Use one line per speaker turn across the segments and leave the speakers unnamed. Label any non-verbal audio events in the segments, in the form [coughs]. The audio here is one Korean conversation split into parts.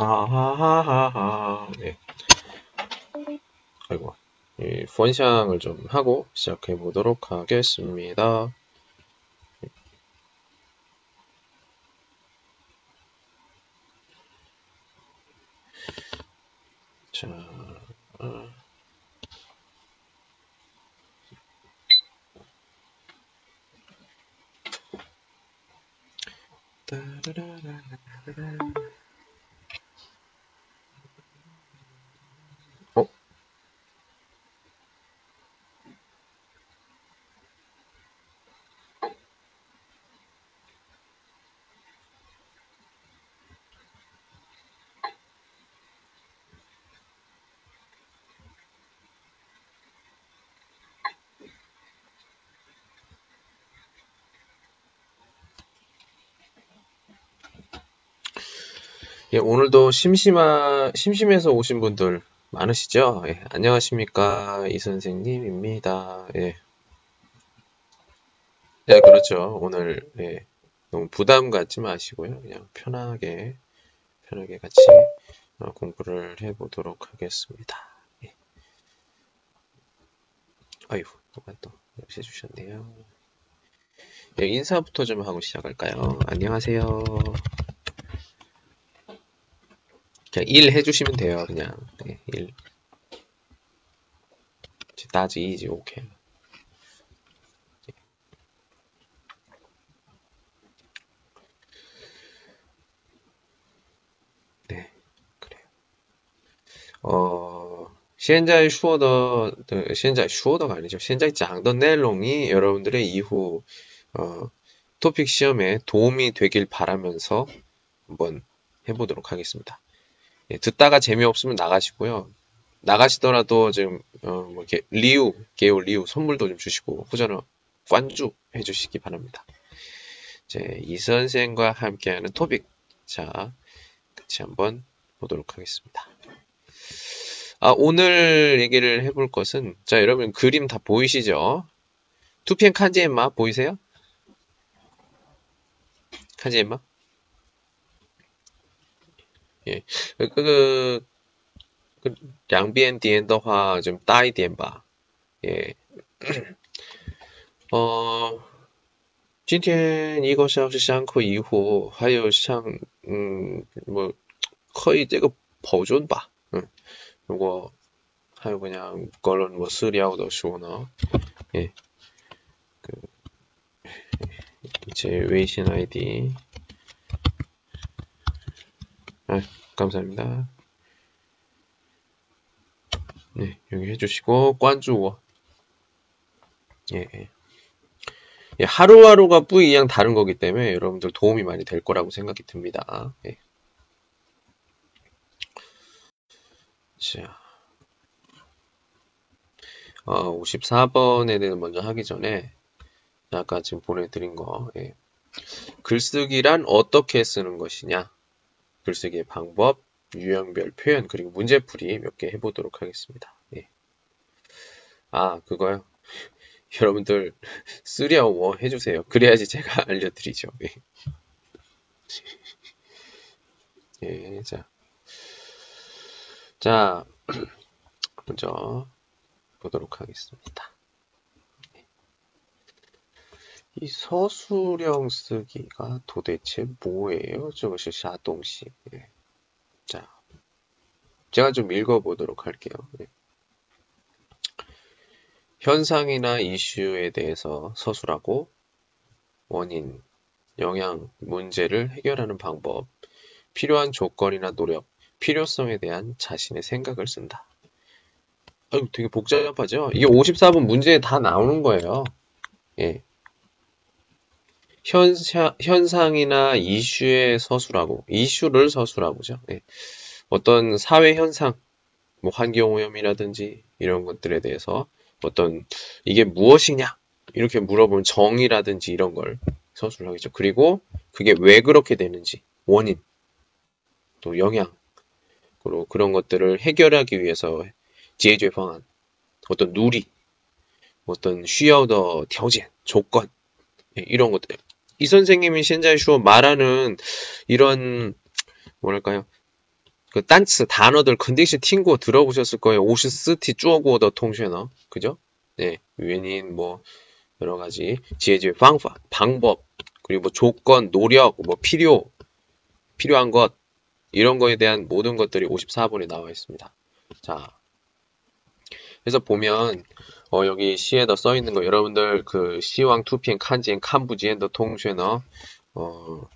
아하하하. 네. 아이고. 이 펀샹을 좀 하고 시작해 보도록 하겠습니다. 자, 어. 어? 예, 오늘도 심심하, 심심해서 오신 분들 많으시죠? 예, 안녕하십니까. 이 선생님입니다. 예. 예, 그렇죠. 오늘, 예, 너무 부담 갖지 마시고요. 그냥 편하게, 편하게 같이 어, 공부를 해보도록 하겠습니다. 예. 아이고, 누가 또 해주셨네요. 예, 인사부터 좀 하고 시작할까요? 안녕하세요. 그냥 1 해주시면 돼요. 그냥 네, 1 따지 2지 오케이. 네, 그래요. 어, 현재 슈어더, 네, 현재 슈어더가 아니죠. 현재 장더 넬롱이 여러분들의 이후 어, 토픽 시험에 도움이 되길 바라면서 한번 해보도록 하겠습니다. 예, 듣다가 재미없으면 나가시고요. 나가시더라도 지금 어, 뭐 이렇게 리우, 개요 리우 선물도 좀 주시고 후전어 관주 해주시기 바랍니다. 이제 이 선생과 함께하는 토픽 자 같이 한번 보도록 하겠습니다. 아, 오늘 얘기를 해볼 것은 자 여러분 그림 다 보이시죠? 투피엔 칸지엠마 보이세요? 칸지엠마? 예, 그, 그, 그, 两边点的话좀大一点吧. 예. 어, 今天一个小时上课以后，还有像，嗯，뭐，可以这个保存吧， 응. 如果还有그냥个人뭐私聊的说呢, 예, 그, 제微信 아이디, 아, 감사합니다. 네, 여기 해주시고, 관주워. 예, 예. 예, 하루하루가 뿌이양 다른 거기 때문에 여러분들 도움이 많이 될 거라고 생각이 듭니다. 예. 자, 어, 54번에 대해 먼저 하기 전에 아까 지금 보내드린 거 예. 글쓰기란 어떻게 쓰는 것이냐 글쓰기의 방법, 유형별 표현, 그리고 문제풀이 몇 개 해보도록 하겠습니다. 예. 아, 그거요? [laughs] 여러분들, 쓰려워 해주세요. 그래야지 제가 [laughs] 알려드리죠. 예. [laughs] 예, 자. 자, [clears throat] 먼저 보도록 하겠습니다. 이 서술형 쓰기가 도대체 뭐예요? 저것이 샤동시. 네. 자, 제가 좀 읽어보도록 할게요. 네. 현상이나 이슈에 대해서 서술하고 원인, 영향, 문제를 해결하는 방법, 필요한 조건이나 노력, 필요성에 대한 자신의 생각을 쓴다. 아유, 되게 복잡하죠? 이게 54번 문제에 다 나오는 거예요. 예. 현사, 현상이나 이슈의 서술하고 이슈를 서술하고죠. 네. 어떤 사회 현상, 뭐 환경 오염이라든지 이런 것들에 대해서 어떤 이게 무엇이냐 이렇게 물어보면 정의라든지 이런 걸 서술하겠죠. 그리고 그게 왜 그렇게 되는지 원인 또 영향 그리고 그런 것들을 해결하기 위해서 제재 방안 어떤 누리 어떤 쉬어더条件 조건 예, 이런 것들 이 선생님이 신자이슈어 말하는 이런 뭐랄까요? 그 단츠 단어들 컨디션 팅고 들어보셨을 거예요. 오시스티 쭈어고더 통쉐너 그죠? 네, 유엔인 뭐 여러 가지 지혜지의 방법, 방법 그리고 뭐 조건, 노력, 뭐 필요, 필요한 것 이런 거에 대한 모든 것들이 54번에 나와 있습니다. 자, 그래서 보면 어, 여기 시에더 써 있는 거 여러분들 그 시왕 투핑 칸지엔 칸부지엔더 통쉐너 어,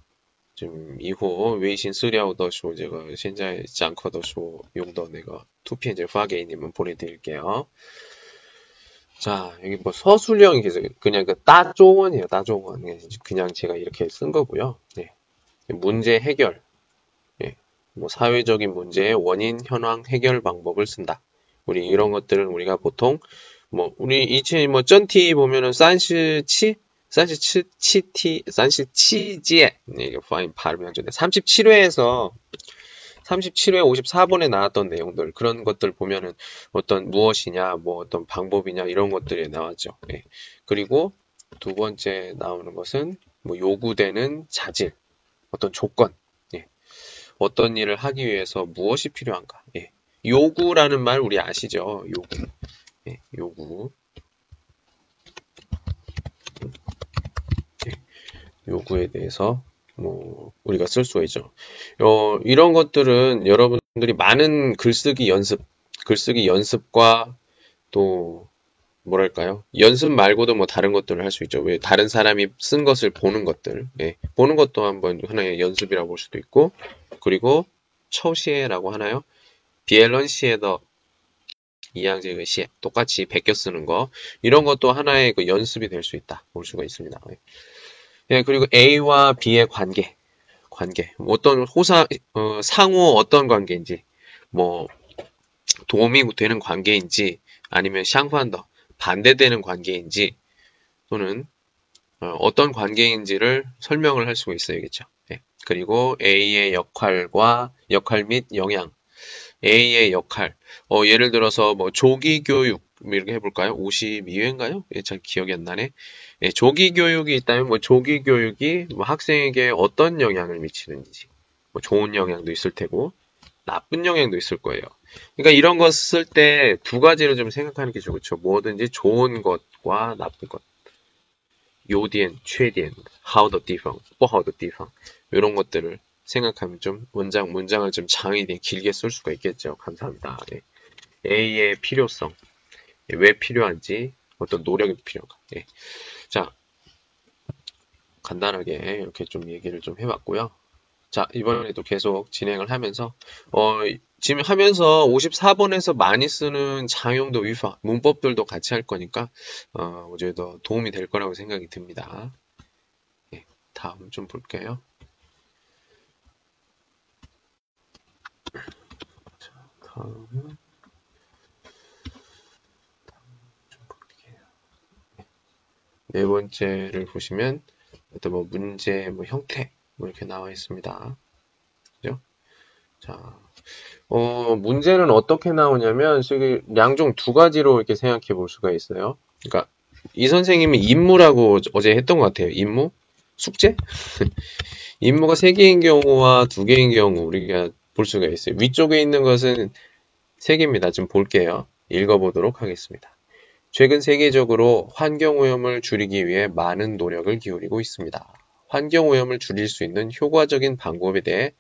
좀 이후 웨이신 쓰려우더 쇼 제가 현재 장커더 쇼 용도 내가 투피엔 제 파게이님은 보내드릴게요. 자 여기 뭐 서술형이 계속 그냥 그 따조원이에요 따조원 예, 그냥 제가 이렇게 쓴 거고요. 네. 문제 해결 예. 뭐 사회적인 문제의 원인 현황 해결 방법을 쓴다. 우리 이런 것들은 우리가 보통 뭐 우리 이치 뭐 쩐티 보면은 산시치 37티, 37지에, 이게 파인 발음이 안 좋네. 37회에서, 37회 54번에 나왔던 내용들, 그런 것들 보면은 어떤 무엇이냐, 뭐 어떤 방법이냐, 이런 것들이 나왔죠. 예. 그리고 두 번째 나오는 것은 뭐 요구되는 자질, 어떤 조건, 예. 어떤 일을 하기 위해서 무엇이 필요한가. 예. 요구라는 말 우리 아시죠? 요구. 예. 요구. 요구에 대해서 뭐 우리가 쓸 수가 있죠. 어, 이런 것들은 여러분들이 많은 글쓰기 연습, 글쓰기 연습과 또 뭐랄까요? 연습 말고도 뭐 다른 것들을 할 수 있죠. 왜 다른 사람이 쓴 것을 보는 것들, 예. 보는 것도 한번 하나의 연습이라고 볼 수도 있고, 그리고 처시에라고 하나요? 비엘런시에더 이양제의 시에 똑같이 베껴 쓰는 거 이런 것도 하나의 그 연습이 될 수 있다 볼 수가 있습니다. 예. 예, 그리고 A와 B의 관계, 관계, 어떤 호사, 어, 상호 어떤 관계인지, 뭐 도움이 되는 관계인지, 아니면 샹판더 반대되는 관계인지, 또는 어, 떤 관계인지를 설명을 할 수가 있어야겠죠. 예. 그리고 A의 역할과 역할 및 영향, A의 역할, 어, 예를 들어서 뭐 조기 교육 이렇게 해볼까요? 52회인가요? 예, 잘 기억이 안 나네. 예, 조기 교육이 있다면 뭐 조기 교육이 뭐 학생에게 어떤 영향을 미치는지 뭐 좋은 영향도 있을 테고 나쁜 영향도 있을 거예요. 그러니까 이런 것쓸때 두 가지로 좀 생각하는 게 좋죠. 뭐든지 좋은 것과 나쁜 것. 요디엔, 최디엔, 하우더 디펑, 뽀하우더 디펑 이런 것들을 생각하면 좀 원장 문장을 좀 장이 길게 쓸 수가 있겠죠. 감사합니다. 네. A의 필요성, 왜 필요한지, 어떤 노력이 필요한가. 예. 자, 간단하게 이렇게 좀 얘기를 좀 해봤고요. 자, 이번에도 계속 진행을 하면서, 어, 지금 하면서 54번에서 많이 쓰는 장용도 위파, 문법들도 같이 할 거니까, 어, 어제도 도움이 될 거라고 생각이 듭니다. 예, 다음 좀 볼게요. 자, 다음은, 네 번째를 보시면 어떤 뭐 문제, 뭐 형태 뭐 이렇게 나와 있습니다. 그죠? 자, 어, 문제는 어떻게 나오냐면 양종 두 가지로 이렇게 생각해 볼 수가 있어요. 그러니까 이 선생님이 임무라고 어제 했던 것 같아요. 임무? 숙제? [laughs] 임무가 세 개인 경우와 두 개인 경우 우리가 볼 수가 있어요. 위쪽에 있는 것은 세 개입니다. 좀 볼게요. 읽어보도록 하겠습니다. 최근 세계적으로 환경오염을 줄이기 위해 많은 노력을 기울이고 있습니다. 환경오염을 줄일 수 있는 효과적인 방법에 대해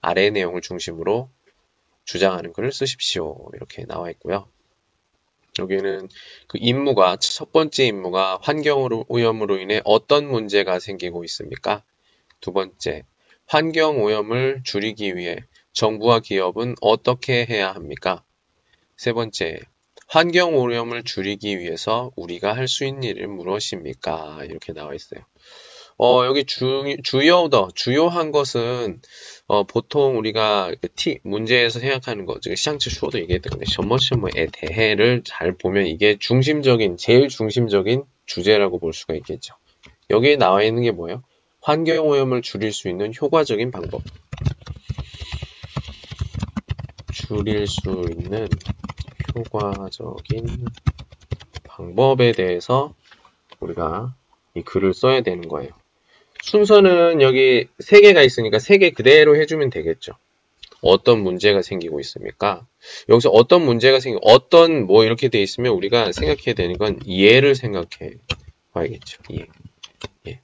아래 내용을 중심으로 주장하는 글을 쓰십시오. 이렇게 나와 있고요. 여기는 그 임무가 첫 번째 임무가 환경 오염으로 인해 어떤 문제가 생기고 있습니까? 두 번째, 환경 오염을 줄이기 위해 정부와 기업은 어떻게 해야 합니까? 세 번째, 환경 오염을 줄이기 위해서 우리가 할 수 있는 일은 무엇입니까? 이렇게 나와 있어요. 어, 여기 주, 주요 더, 주요한 것은, 어, 보통 우리가 그 T, 문제에서 생각하는 거, 시장치 슈어도 얘기했던 건데, 셔머셔머에 대해를 잘 보면 이게 중심적인, 제일 중심적인 주제라고 볼 수가 있겠죠. 여기에 나와 있는 게 뭐예요? 환경오염을 줄일 수 있는 효과적인 방법. 줄일 수 있는 효과적인 방법에 대해서 우리가 이 글을 써야 되는 거예요. 순서는 여기 세 개가 있으니까 세개 그대로 해주면 되겠죠. 어떤 문제가 생기고 있습니까? 여기서 어떤 문제가 생기, 어떤 뭐 이렇게 돼 있으면 우리가 생각해야 되는 건 예를 생각해 봐야겠죠. 예. 예.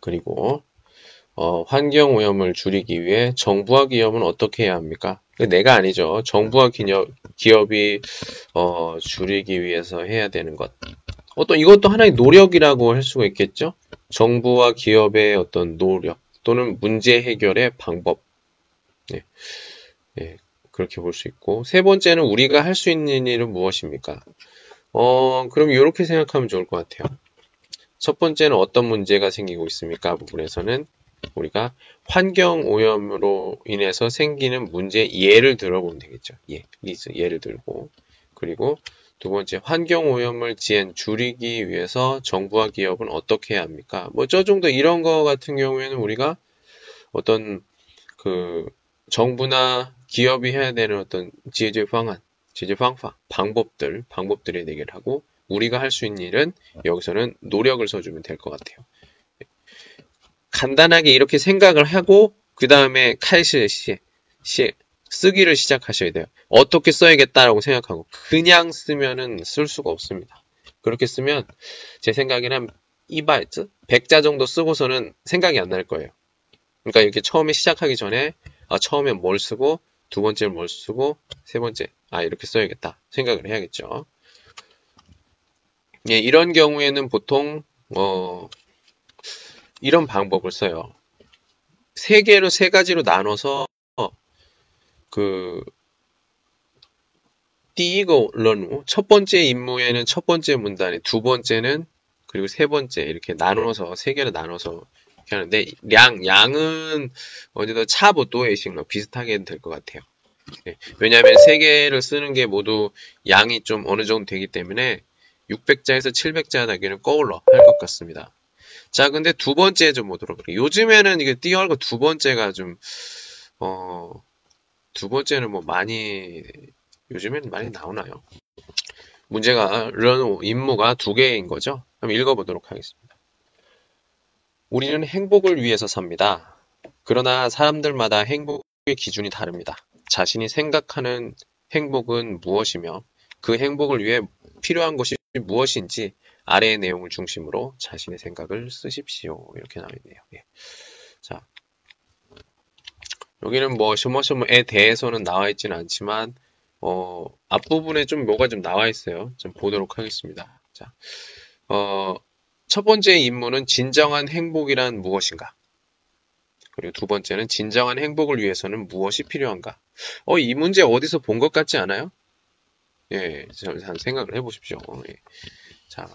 그리고 어, 환경 오염을 줄이기 위해 정부와 기업은 어떻게 해야 합니까? 내가 아니죠. 정부와 기업, 기업이 어, 줄이기 위해서 해야 되는 것. 어떤 이것도 하나의 노력이라고 할 수가 있겠죠. 정부와 기업의 어떤 노력 또는 문제 해결의 방법. 네. 네. 그렇게 볼 수 있고 세 번째는 우리가 할 수 있는 일은 무엇입니까? 어, 그럼 이렇게 생각하면 좋을 것 같아요. 첫 번째는 어떤 문제가 생기고 있습니까? 부분에서는 우리가 환경 오염으로 인해서 생기는 문제 예를 들어보면 되겠죠. 예, 리즈 예를 들고 그리고 두 번째 환경 오염을 지엔 줄이기 위해서 정부와 기업은 어떻게 해야 합니까? 뭐 저 정도 이런 거 같은 경우에는 우리가 어떤 그 정부나 기업이 해야 되는 어떤 지제 방안, 지제 방파, 방법들, 방법들에 대결 하고 우리가 할 수 있는 일은 여기서는 노력을 써주면 될 것 같아요. 간단하게 이렇게 생각을 하고 그 다음에 칼시 시, 시 쓰기를 시작하셔야 돼요. 어떻게 써야겠다라고 생각하고 그냥 쓰면은 쓸 수가 없습니다. 그렇게 쓰면 제 생각에는 이바이트 100자 정도 쓰고서는 생각이 안 날 거예요. 그러니까 이렇게 처음에 시작하기 전에 아, 처음에 뭘 쓰고 두 번째는 뭘 쓰고 세 번째 아 이렇게 써야겠다 생각을 해야겠죠. 예, 이런 경우에는 보통 어, 이런 방법을 써요. 세 개로 세 가지로 나눠서 그 띠이거 런우 첫 번째 임무에는 첫 번째 문단에 두 번째는 그리고 세 번째 이렇게 나눠서 세 개로 나눠서 이렇게 하는데 양 양은 어디도 차보도의식 비슷하게 될 것 같아요. 네. 왜냐하면 세 개를 쓰는 게 모두 양이 좀 어느 정도 되기 때문에 600자에서 700자 나기는 꺼울러 할 것 같습니다. 자, 근데 두 번째 좀 보도록 할게요. 요즘에는 이게 띄어알고 두 번째가 좀, 어, 두 번째는 뭐 많이, 요즘에는 많이 나오나요? 문제가, 런 임무가 두 개인 거죠? 한번 읽어보도록 하겠습니다. 우리는 행복을 위해서 삽니다. 그러나 사람들마다 행복의 기준이 다릅니다. 자신이 생각하는 행복은 무엇이며 그 행복을 위해 필요한 것이 무엇인지 아래의 내용을 중심으로 자신의 생각을 쓰십시오. 이렇게 나와 있네요. 예. 자, 여기는 뭐 슈머슈머에 대해서는 나와 있지는 않지만 어, 앞부분에 좀 뭐가 좀 나와 있어요. 좀 보도록 하겠습니다. 자, 어, 첫 번째 임무는 진정한 행복이란 무엇인가? 그리고 두 번째는 진정한 행복을 위해서는 무엇이 필요한가? 어, 이 문제 어디서 본 것 같지 않아요? 예, 한 생각을 해보십시오. 예. 자,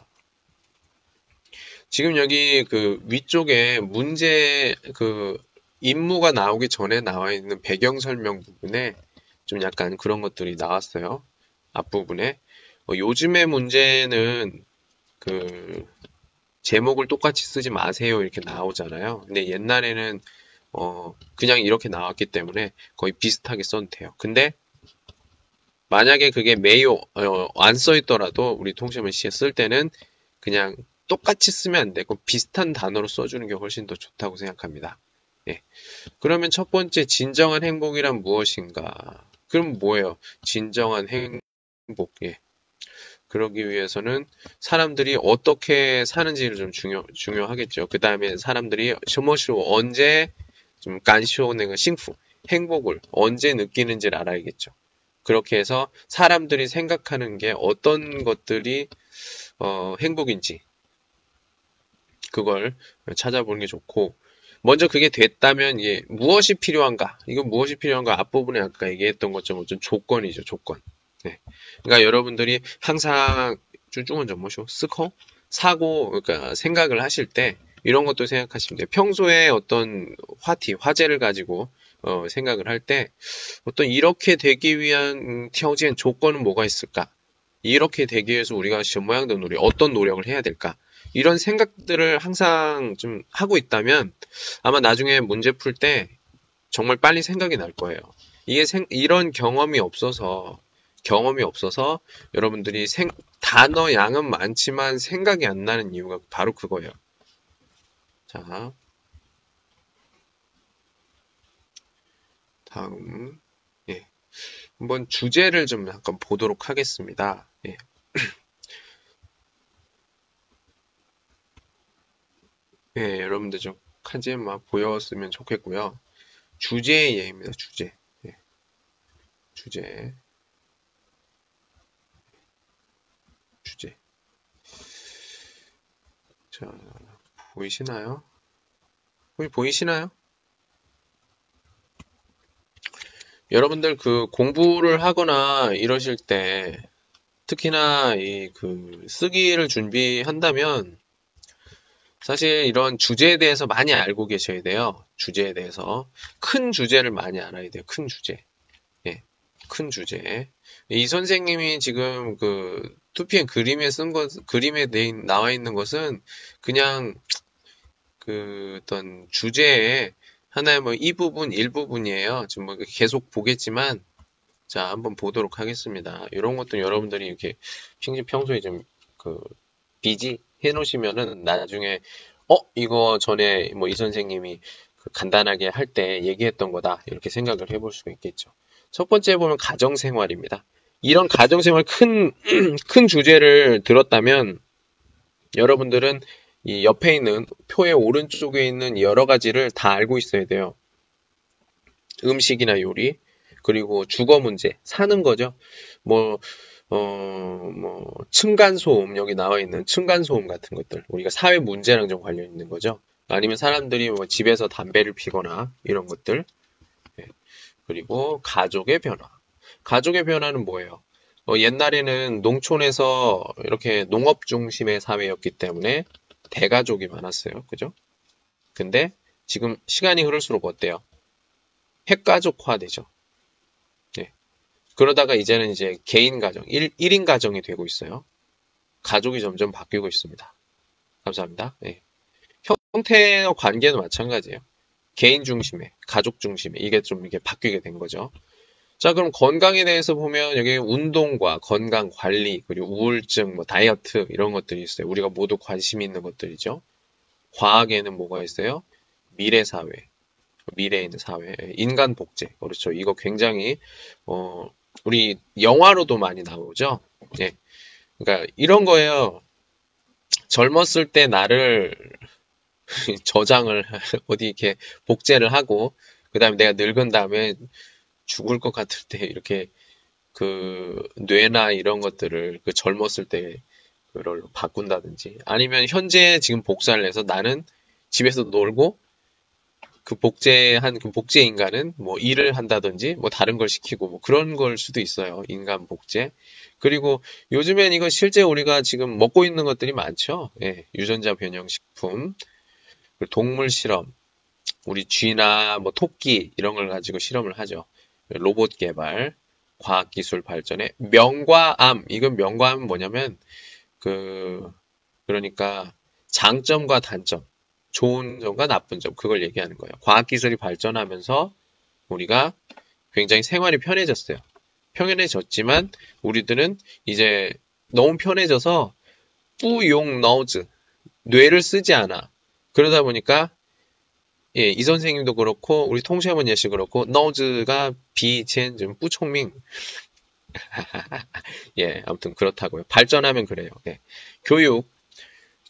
지금 여기 그 위쪽에 문제 그 임무가 나오기 전에 나와 있는 배경 설명 부분에 좀 약간 그런 것들이 나왔어요. 앞부분에. 어, 요즘의 문제는 그 제목을 똑같이 쓰지 마세요 이렇게 나오잖아요. 근데 옛날에는 어 그냥 이렇게 나왔기 때문에 거의 비슷하게 써도 돼요. 근데 만약에 그게 메이오 어, 안 써 있더라도 우리 통신문 시에 쓸 때는 그냥 똑같이 쓰면 안 되고 비슷한 단어로 써주는 게 훨씬 더 좋다고 생각합니다. 예. 그러면 첫 번째 진정한 행복이란 무엇인가? 그럼 뭐예요? 진정한 행복. 예. 그러기 위해서는 사람들이 어떻게 사는지를 좀 중요 중요하겠죠. 그 다음에 사람들이 셔머쇼 언제 좀 간쇼는 싱프 행복을 언제 느끼는지를 알아야겠죠. 그렇게 해서 사람들이 생각하는 게 어떤 것들이 어, 행복인지 그걸 찾아보는 게 좋고 먼저 그게 됐다면 이게 무엇이 필요한가? 이건 무엇이 필요한가? 앞부분에 아까 얘기했던 것처럼 좀 조건이죠, 조건. 네. 그러니까 여러분들이 항상 쭈쭈은 좀 뭐죠? 思考? 사고, 그러니까 생각을 하실 때 이런 것도 생각하시면 돼요. 평소에 어떤 话题, 화제를 가지고 어, 생각을 할 때 어떤 이렇게 되기 위한 条件 조건은 뭐가 있을까? 이렇게 되기 위해서 우리가 什么样的 노력, 어떤 노력을 해야 될까? 이런 생각들을 항상 좀 하고 있다면 아마 나중에 문제 풀 때 정말 빨리 생각이 날 거예요. 이게 생, 이런 경험이 없어서 경험이 없어서 여러분들이 생, 단어 양은 많지만 생각이 안 나는 이유가 바로 그거예요. 자, 다음, 예. 한번 주제를 좀 잠깐 보도록 하겠습니다. 예. [clears throat] 예, 여러분들 좀 칸지엠마 보였으면 좋겠고요. 주제의 예입니다. 주제. 예. 주제. 주제. 자, 보이시나요? 보이, 보이시나요? 여러분들 그 공부를 하거나 이러실 때 특히나 이 그 쓰기를 준비한다면 사실 이런 주제에 대해서 많이 알고 계셔야 돼요. 주제에 대해서 큰 주제를 많이 알아야 돼요. 큰 주제. 예. 큰 주제. 이 선생님이 지금 그 2PM 그림에 쓴 것, 그림에 나와 있는 것은 그냥 그 어떤 주제에 하나의 뭐 이 부분, 일부분이에요. 지금 뭐 계속 보겠지만, 자, 한번 보도록 하겠습니다. 이런 것도 여러분들이 이렇게 평소에 좀 그 비지 해 놓으시면은 나중에 어 이거 전에 뭐 이 선생님이 그 간단하게 할 때 얘기했던 거다 이렇게 생각을 해볼 수가 있겠죠. 첫 번째 보면 가정생활입니다. 이런 가정생활 큰 [clears throat] 큰 주제를 들었다면 여러분들은 이 옆에 있는 표의 오른쪽에 있는 여러 가지를 다 알고 있어야 돼요. 음식이나 요리, 그리고 주거 문제, 사는 거죠. 뭐, 어, 뭐, 층간소음, 여기 나와 있는 층간소음 같은 것들. 우리가 사회 문제랑 좀 관련 있는 거죠. 아니면 사람들이 뭐 집에서 담배를 피거나 이런 것들. 네. 그리고 가족의 변화. 가족의 변화는 뭐예요? 어, 옛날에는 농촌에서 이렇게 농업 중심의 사회였기 때문에 대가족이 많았어요. 그죠? 근데 지금 시간이 흐를수록 어때요? 핵가족화 되죠. 네. 그러다가 이제는 이제 개인 가정, 1, 1인 가정이 되고 있어요. 가족이 점점 바뀌고 있습니다. 감사합니다. 네. 형태와 관계도 마찬가지예요. 개인 중심의, 가족 중심의, 이게 좀 이렇게 바뀌게 된 거죠. 자, 그럼 건강에 대해서 보면 여기 운동과 건강 관리, 그리고 우울증, 뭐 다이어트 이런 것들이 있어요. 우리가 모두 관심 있는 것들이죠. 과학에는 뭐가 있어요? 미래 사회, 미래에 있는 사회, 인간 복제. 그렇죠. 이거 굉장히 어 우리 영화로도 많이 나오죠. 예. 그러니까 이런 거예요. 젊었을 때 나를 [laughs] 저장을 [laughs] 어디 이렇게 복제를 하고 그다음에 내가 늙은 다음에 죽을 것 같을 때 이렇게 그 뇌나 이런 것들을 그 젊었을 때 그걸로 바꾼다든지 아니면 현재 지금 복사를 해서 나는 집에서 놀고 그 복제한 그 복제 인간은 뭐 일을 한다든지 뭐 다른 걸 시키고 뭐 그런 걸 수도 있어요. 인간 복제. 그리고 요즘엔 이거 실제 우리가 지금 먹고 있는 것들이 많죠. 예, 유전자 변형 식품, 동물 실험, 우리 쥐나 뭐 토끼 이런 걸 가지고 실험을 하죠. 로봇 개발, 과학기술 발전에 명과암, 이건 명과암은 뭐냐면 그 그러니까 장점과 단점, 좋은 점과 나쁜 점 그걸 얘기하는 거예요. 과학 기술이 발전하면서 우리가 굉장히 생활이 편해졌어요. 편해졌지만 우리들은 이제 너무 편해져서 뿌용 너즈 뇌를 쓰지 않아. 그러다 보니까 예, 이 선생님도 그렇고 우리 통시어머니 씨 그렇고 너즈가 비첸 좀 뿌총밍 [laughs] 예, 아무튼 그렇다고요. 발전하면 그래요. 예. 교육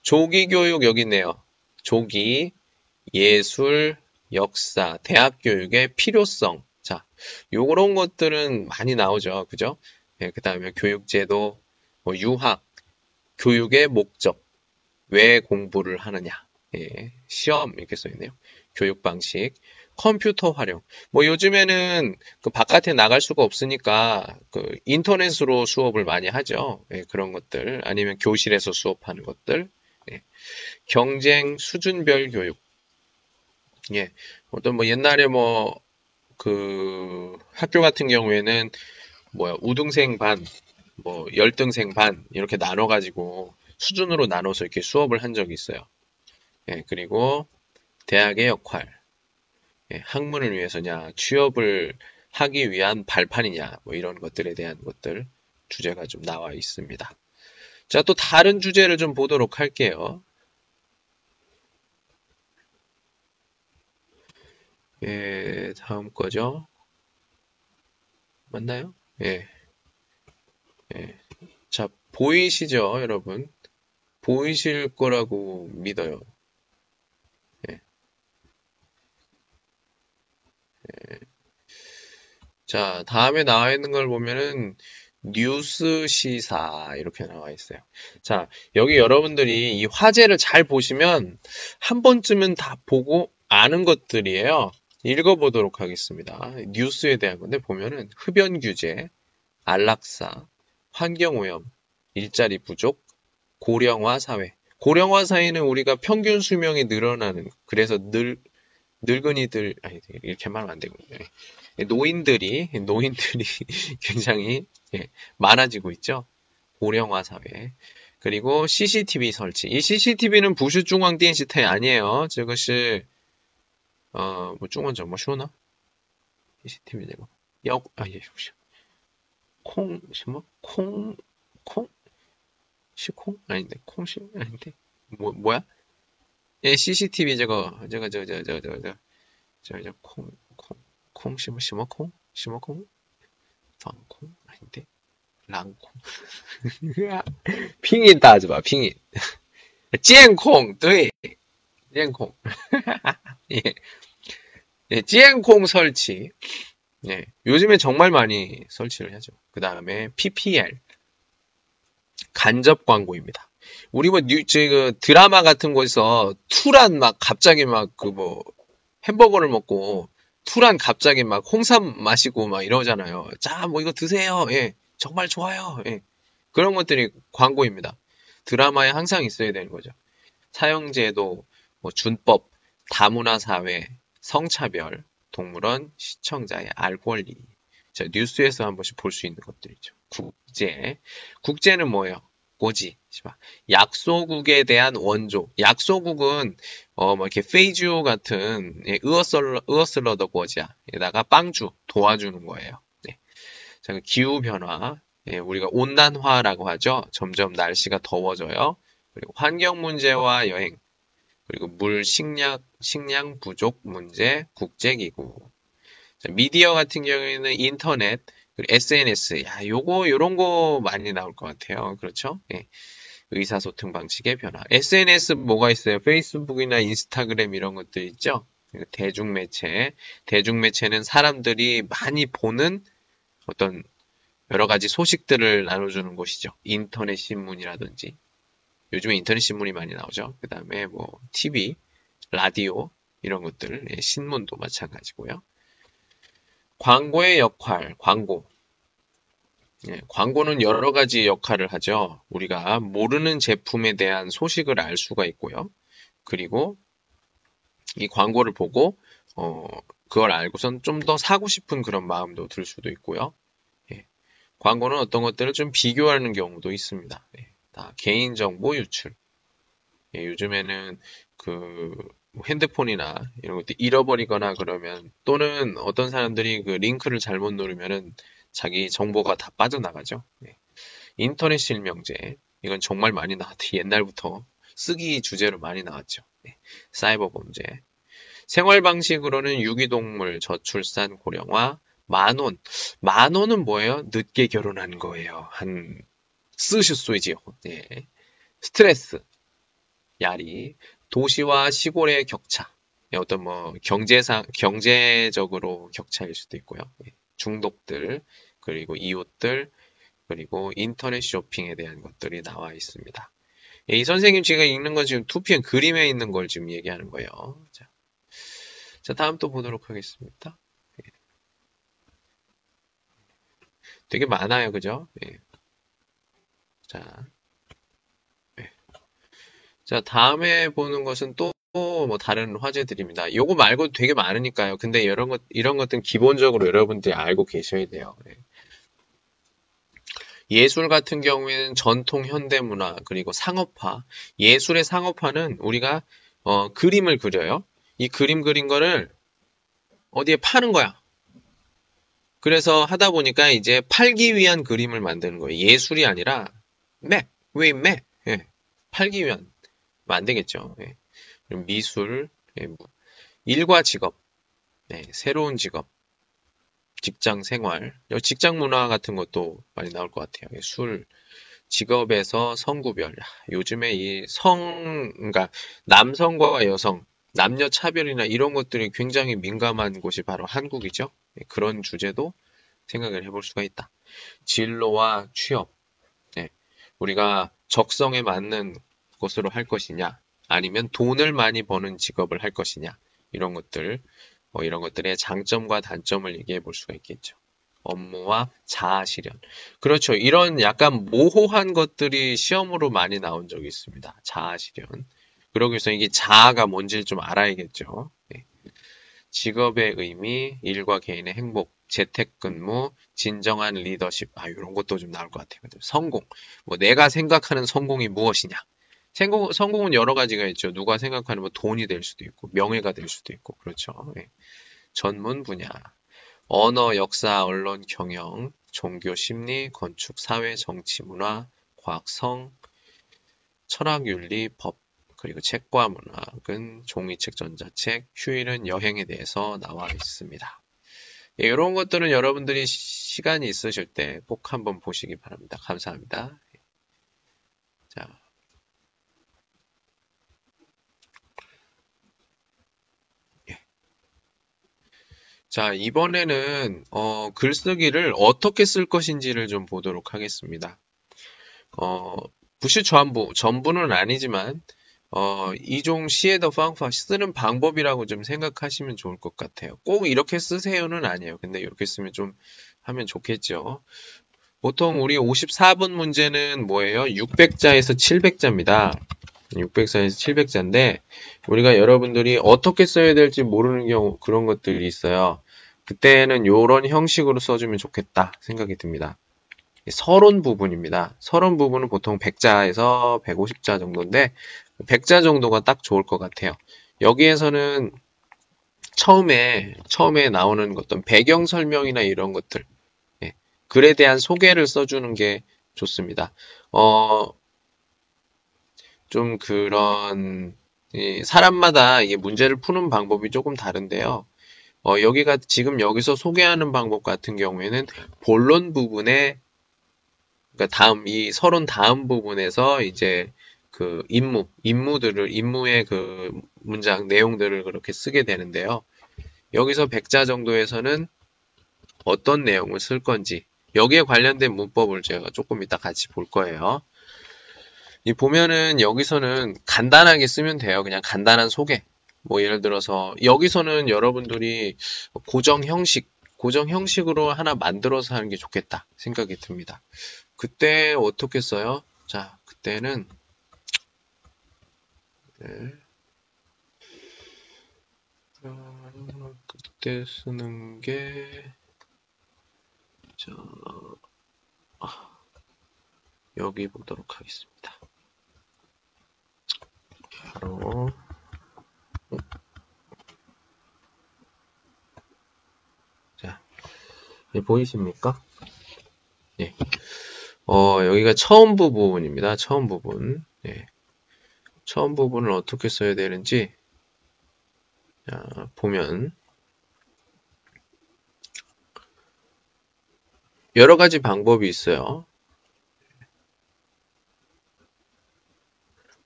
조기 교육 여기 있네요. 조기 예술 역사 대학 교육의 필요성 자, 요런 것들은 많이 나오죠. 그죠? 예, 그다음에 교육제도 뭐 유학 교육의 목적 왜 공부를 하느냐 예, 시험 이렇게 써 있네요. 교육 방식, 컴퓨터 활용. 뭐 요즘에는 그 바깥에 나갈 수가 없으니까 그 인터넷으로 수업을 많이 하죠. 예, 그런 것들 아니면 교실에서 수업하는 것들. 예. 경쟁 수준별 교육. 예. 어떤 뭐 옛날에 뭐 그 학교 같은 경우에는 뭐야 우등생 반, 뭐 열등생 반 이렇게 나눠 가지고 수준으로 나눠서 이렇게 수업을 한 적이 있어요. 예, 그리고 대학의 역할, 예, 학문을 위해서냐, 취업을 하기 위한 발판이냐, 뭐 이런 것들에 대한 것들 주제가 좀 나와 있습니다. 자, 또 다른 주제를 좀 보도록 할게요. 예, 다음 거죠. 맞나요? 예. 예. 자, 보이시죠, 여러분? 보이실 거라고 믿어요. 예. 예. 자, 다음에 나와 있는 걸 보면은 뉴스 시사 이렇게 나와 있어요. 자, 여기 여러분들이 이 화제를 잘 보시면 한 번쯤은 다 보고 아는 것들이에요. 읽어보도록 하겠습니다. 뉴스에 대한 건데 보면은 흡연 규제, 안락사, 환경오염, 일자리 부족, 고령화 사회. 고령화 사회는 우리가 평균 수명이 늘어나는 그래서 늘 늙은이들 아니 이렇게 말하면 안 되군요. 노인들이 노인들이 [laughs] 굉장히 예, 많아지고 있죠. 고령화 사회. 그리고 CCTV 설치. 이 CCTV는 부슈 중앙 디 시스템 아니에요. 저것이 어, 뭐 중원 정말 쉬우나? CCTV 내가 역, 아, 예, 혹시 콩, 뭐, 콩, 콩, 시콩 아닌데, 콩시 아닌데, 뭐, 뭐야? 예, CCTV 저거, 저거, 저거, 저거, 저거, 저거, 저거, 저 콩, 콩, 콩, 심어, 심어, 뭐, 뭐 콩, 심어, 뭐 콩, 방콩? 아닌데, 랑콩. [laughs] 핑인 따지 마, 핑인. [laughs] 찌콩, 对，찌콩. [laughs] 예. 예, 监控 설치. 예, 요즘에 정말 많이 설치를 하죠. 그 다음에 PPL. 간접 광고입니다. 우리 뭐 뉴, 그 드라마 같은 곳에서 突然 막 갑자기 막 그 뭐 햄버거를 먹고 突然 갑자기 막 홍삼 마시고 막 이러잖아요. 자, 뭐 이거 드세요. 예. 정말 좋아요. 예. 그런 것들이 광고입니다. 드라마에 항상 있어야 되는 거죠. 사형제도, 뭐 준법, 다문화 사회, 성차별, 동물원, 시청자의 알 권리. 자, 뉴스에서 한 번씩 볼 수 있는 것들이죠. 국제. 국제는 뭐예요? 고지. 약소국에 대한 원조. 약소국은 어, 뭐 이렇게 페이주 같은 예, 으어슬러 으어슬러더 고지야에다가 빵주 도와주는 거예요. 네. 자, 그 기후 변화. 예, 우리가 온난화라고 하죠. 점점 날씨가 더워져요. 그리고 환경 문제와 여행. 그리고 물 식량 식량 부족 문제 국제기구. 자, 미디어 같은 경우에는 인터넷, SNS, 야, 요거, 요런 거 많이 나올 것 같아요. 그렇죠? 예. 의사소통 방식의 변화. SNS 뭐가 있어요? 페이스북이나 인스타그램 이런 것들 있죠? 대중매체. 대중매체는 사람들이 많이 보는 어떤 여러 가지 소식들을 나눠주는 곳이죠. 인터넷 신문이라든지. 요즘에 인터넷 신문이 많이 나오죠. 그 다음에 뭐, TV, 라디오, 이런 것들, 예, 신문도 마찬가지고요. 광고의 역할, 광고. 예, 광고는 여러 가지 역할을 하죠. 우리가 모르는 제품에 대한 소식을 알 수가 있고요. 그리고 이 광고를 보고 어, 그걸 알고선 좀 더 사고 싶은 그런 마음도 들 수도 있고요. 예, 광고는 어떤 것들을 좀 비교하는 경우도 있습니다. 예, 다 개인정보 유출. 예, 요즘에는 그 핸드폰이나 이런 것도 잃어버리거나 그러면 또는 어떤 사람들이 그 링크를 잘못 누르면은 자기 정보가 다 빠져나가죠. 네. 인터넷 실명제 이건 정말 많이 나왔대 [laughs] 옛날부터 쓰기 주제로 많이 나왔죠. 네. 사이버 범죄 생활 방식으로는 유기동물 저출산 고령화 만원 만원은 뭐예요? 늦게 결혼한 거예요. 한 쓰실 수이지요. 네. 스트레스 야리 도시와 시골의 격차 어떤 뭐 경제상 경제적으로 격차일 수도 있고요. 예. 중독들, 그리고 이웃들, 그리고 인터넷 쇼핑에 대한 것들이 나와 있습니다. 예, 이 선생님 제가 읽는 건 지금 2PM 그림에 있는 걸 지금 얘기하는 거예요. 자, 자 다음 또 보도록 하겠습니다. 예. 되게 많아요, 그죠? 예. 자, 예. 자 다음에 보는 것은 또 뭐 다른 화제들입니다. 요거 말고 되게 많으니까요. 근데 이런 것 이런 것들은 기본적으로 여러분들이 알고 계셔야 돼요. 네. 예술 같은 경우에는 전통 현대 문화 그리고 상업화. 예술의 상업화는 우리가 어, 그림을 그려요. 이 그림 그린 거를 어디에 파는 거야. 그래서 하다 보니까 이제 팔기 위한 그림을 만드는 거예요. 예술이 아니라 매, 왜 매? 예. 팔기 위한 만들겠죠. 예. 미술, 예, 뭐, 일과 직업, 네, 새로운 직업, 직장 생활, 직장 문화 같은 것도 많이 나올 것 같아요. 술, 직업에서 성구별. 요즘에 이 성, 그러니까 남성과 여성, 남녀 차별이나 이런 것들이 굉장히 민감한 곳이 바로 한국이죠. 네, 그런 주제도 생각을 해볼 수가 있다. 진로와 취업. 네, 우리가 적성에 맞는 것으로 할 것이냐, 아니면 돈을 많이 버는 직업을 할 것이냐, 이런 것들, 뭐 이런 것들의 장점과 단점을 얘기해 볼 수가 있겠죠. 업무와 자아 실현. 그렇죠. 이런 약간 모호한 것들이 시험으로 많이 나온 적이 있습니다. 자아 실현. 그러기 위해서 이게 자아가 뭔지를 좀 알아야겠죠. 네. 직업의 의미, 일과 개인의 행복, 재택근무, 진정한 리더십, 아, 이런 것도 좀 나올 것 같아요. 성공. 뭐, 내가 생각하는 성공이 무엇이냐. 성공, 성공은 여러 가지가 있죠. 누가 생각하는 뭐 돈이 될 수도 있고, 명예가 될 수도 있고, 그렇죠. 네. 전문 분야. 언어, 역사, 언론, 경영, 종교, 심리, 건축, 사회, 정치, 문화, 과학, 성, 철학, 윤리, 법, 그리고 책과 문학은 종이책, 전자책, 휴일은 여행에 대해서 나와 있습니다. 예, 이런 것들은 여러분들이 시간이 있으실 때 꼭 한번 보시기 바랍니다. 감사합니다. 자, 이번에는 어, 글쓰기를 어떻게 쓸 것인지를 좀 보도록 하겠습니다. 어, 부시 전부, 전부는 아니지만 어, 이종 시에더 방파 쓰는 방법이라고 좀 생각하시면 좋을 것 같아요. 꼭 이렇게 쓰세요는 아니에요. 근데 이렇게 쓰면 좀 하면 좋겠죠. 보통 우리 54번 문제는 뭐예요? 600자에서 700자입니다. 600자에서 700자인데 우리가 여러분들이 어떻게 써야 될지 모르는 경우 그런 것들이 있어요. 그때는 이런 형식으로 써주면 좋겠다 생각이 듭니다. 서론 부분입니다. 서론 부분은 보통 100자에서 150자 정도인데 100자 정도가 딱 좋을 것 같아요. 여기에서는 처음에 처음에 나오는 어떤 배경 설명이나 이런 것들 예, 글에 대한 소개를 써주는 게 좋습니다. 어, 좀 그런 사람마다 이게 문제를 푸는 방법이 조금 다른데요. 어, 여기가 지금 여기서 소개하는 방법 같은 경우에는 본론 부분에 그러니까 다음 이 서론 다음 부분에서 이제 그 임무, 임무들을 임무의 그 문장 내용들을 그렇게 쓰게 되는데요. 여기서 100자 정도에서는 어떤 내용을 쓸 건지 여기에 관련된 문법을 제가 조금 이따 같이 볼 거예요. 이 보면은 여기서는 간단하게 쓰면 돼요. 그냥 간단한 소개. 뭐 예를 들어서 여기서는 여러분들이 고정 형식, 고정 형식으로 하나 만들어서 하는 게 좋겠다 생각이 듭니다. 그때 어떻게 써요? 자, 그때는 네. 어, 그때 쓰는 게 자, 아, 여기 보도록 하겠습니다. 바로 자, 예, 보이십니까? 예. 어, 여기가 처음 부분입니다. 처음 부분. 예. 처음 부분을 어떻게 써야 되는지 자, 보면 여러 가지 방법이 있어요.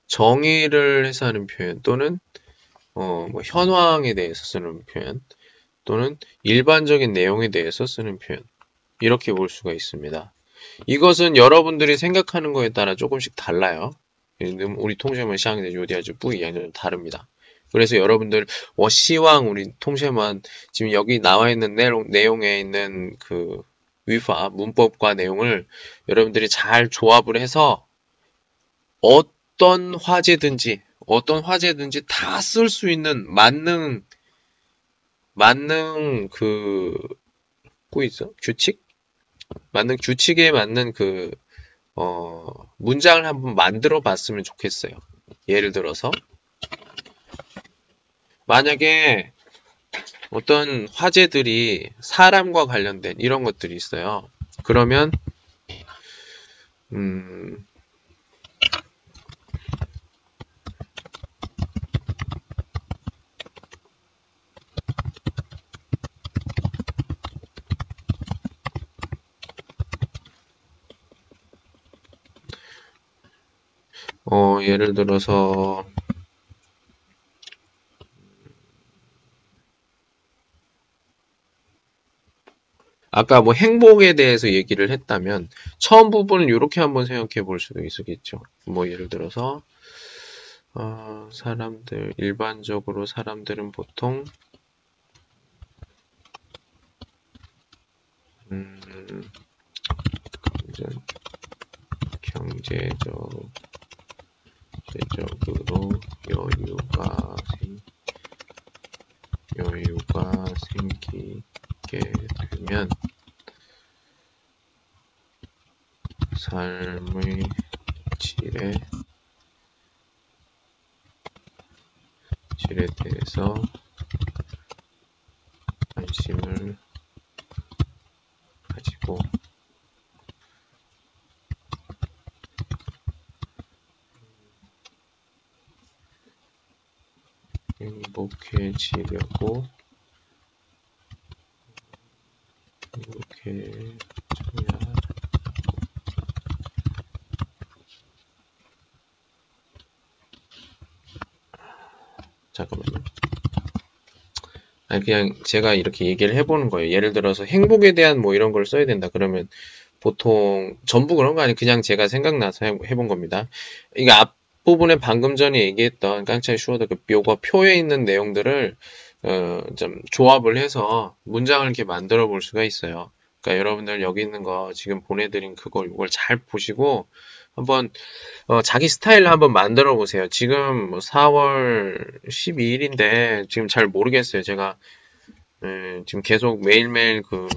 정의를 해서 하는 표현 또는 어, 뭐 현황에 대해서 쓰는 표현 또는 일반적인 내용에 대해서 쓰는 표현 이렇게 볼 수가 있습니다. 이것은 여러분들이 생각하는 거에 따라 조금씩 달라요. 우리 통제만 시장에 요디아주 뿌이야는 다릅니다. 그래서 여러분들 워시왕 우리 통제만 지금 여기 나와 있는 내용 내용에 있는 그 위파 문법과 내용을 여러분들이 잘 조합을 해서 어떤 화제든지 어떤 화제든지 다 쓸 수 있는 만능 만능 그 꾸이죠 규칙 만능 규칙에 맞는 그 어, 문장을 한번 만들어 봤으면 좋겠어요. 예를 들어서, 만약에 어떤 화제들이 사람과 관련된 이런 것들이 있어요. 그러면, 음, 어, 예를 들어서 아까 뭐 행복에 대해서 얘기를 했다면 처음 부분을 이렇게 한번 생각해 볼 수도 있겠죠. 뭐 예를 들어서 어, 사람들 일반적으로 사람들은 보통 음, 경제적 경제적으로 여유가 생, 여유가 생기게 되면 삶의 질에 질에 대해서 관심을 가지고 행복해지려고 행복해져야 잠깐만요. 아니 그냥 제가 이렇게 얘기를 해보는 거예요. 예를 들어서 행복에 대한 뭐 이런 걸 써야 된다. 그러면 보통 전부 그런 거 아니에요. 그냥 제가 생각나서 해본 겁니다. 이게 앞 부분에 방금 전에 얘기했던 刚才说的 그 묘가 표에 있는 내용들을 어, 좀 조합을 해서 문장을 이렇게 만들어 볼 수가 있어요. 그러니까 여러분들 여기 있는 거 지금 보내드린 그걸 이걸 잘 보시고 한번 어, 자기 스타일을 한번 만들어 보세요. 지금 뭐 4월 12일인데 지금 잘 모르겠어요. 제가 에, 지금 계속 매일매일 그,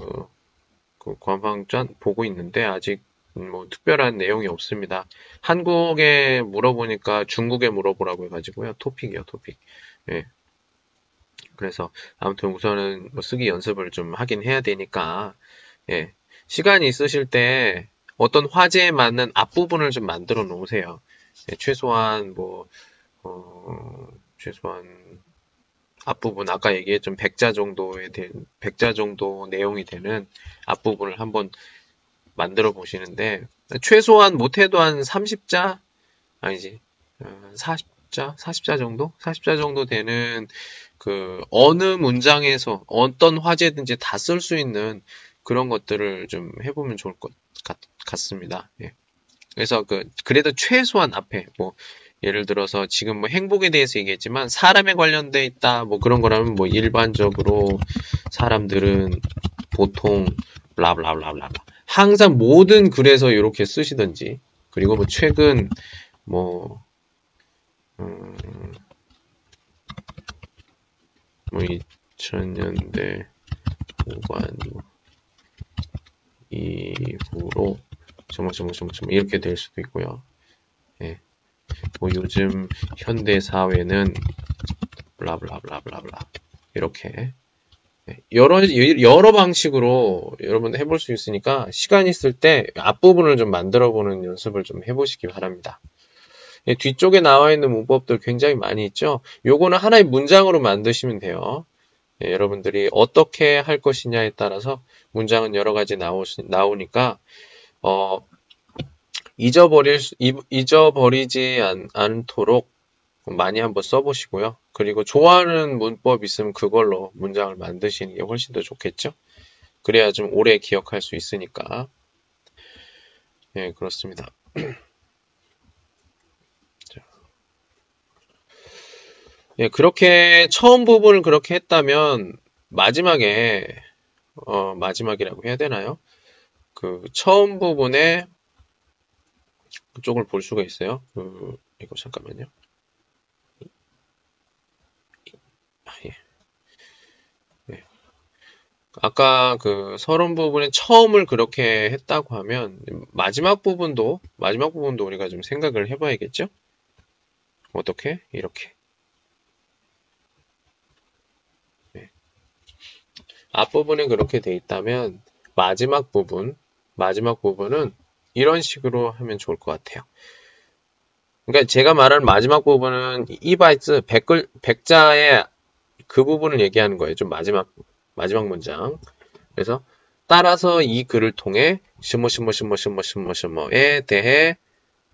그 관방전 보고 있는데 아직 뭐 특별한 내용이 없습니다. 한국에 물어보니까 중국에 물어보라고 해가지고요. 토픽이요, 토픽. 예. 그래서 아무튼 우선은 뭐 쓰기 연습을 좀 하긴 해야 되니까 예. 시간이 있으실 때 어떤 화제에 맞는 앞부분을 좀 만들어 놓으세요. 네, 최소한 뭐 어, 최소한 앞부분 아까 얘기했던 100자 정도에 된 100자 정도 내용이 되는 앞부분을 한번 만들어 보시는데 최소한 못해도 한 30자? 아니지. 40자? 어, 40자 정도? 40자 정도 되는 그 어느 문장에서 어떤 화제든지 다 쓸 수 있는 그런 것들을 좀 해보면 좋을 것 같, 습니다. 예. 그래서 그 그래도 최소한 앞에 뭐 예를 들어서 지금 뭐 행복에 대해서 얘기했지만 사람에 관련돼 있다 뭐 그런 거라면 뭐 일반적으로 사람들은 보통 블라블라블라블라 항상 모든 글에서 이렇게 쓰시든지 그리고 뭐 최근 뭐 음, 뭐 2000년대 후반 이후로 정말 정말 정말 정말 이렇게 될 수도 있고요. 예. 뭐 요즘 현대 사회는 블라블라블라블라블라 이렇게 예. 여러 여러 방식으로 여러분 해볼 수 있으니까 시간 있을 때 앞부분을 좀 만들어 보는 연습을 좀 해보시기 바랍니다. 예, 뒤쪽에 나와 있는 문법들 굉장히 많이 있죠. 요거는 하나의 문장으로 만드시면 돼요. 예, 여러분들이 어떻게 할 것이냐에 따라서 문장은 여러 가지 나오시, 나오니까 어, 잊어버릴 수, 잊어버리지 않, 않도록 많이 한번 써보시고요. 그리고 좋아하는 문법 있으면 그걸로 문장을 만드시는 게 훨씬 더 좋겠죠. 그래야 좀 오래 기억할 수 있으니까. 예, 그렇습니다. [clears throat] 예, 그렇게 처음 부분을 그렇게 했다면 마지막에 어, 마지막이라고 해야 되나요? 그 처음 부분에 그쪽을 볼 수가 있어요. 그 이거 잠깐만요. 아, 예. 네. 아까 그 서론 부분에 처음을 그렇게 했다고 하면 마지막 부분도 마지막 부분도 우리가 좀 생각을 해봐야겠죠? 어떻게? 이렇게. 앞부분에 그렇게 돼 있다면 마지막 부분, 마지막 부분은 이런 식으로 하면 좋을 것 같아요. 그러니까 제가 말하는 마지막 부분은 이바이트 100글, 100자의 그 부분을 얘기하는 거예요. 좀 마지막, 마지막 문장. 그래서 따라서 이 글을 통해 심어 심어 심어 심어 심어 심어에 대해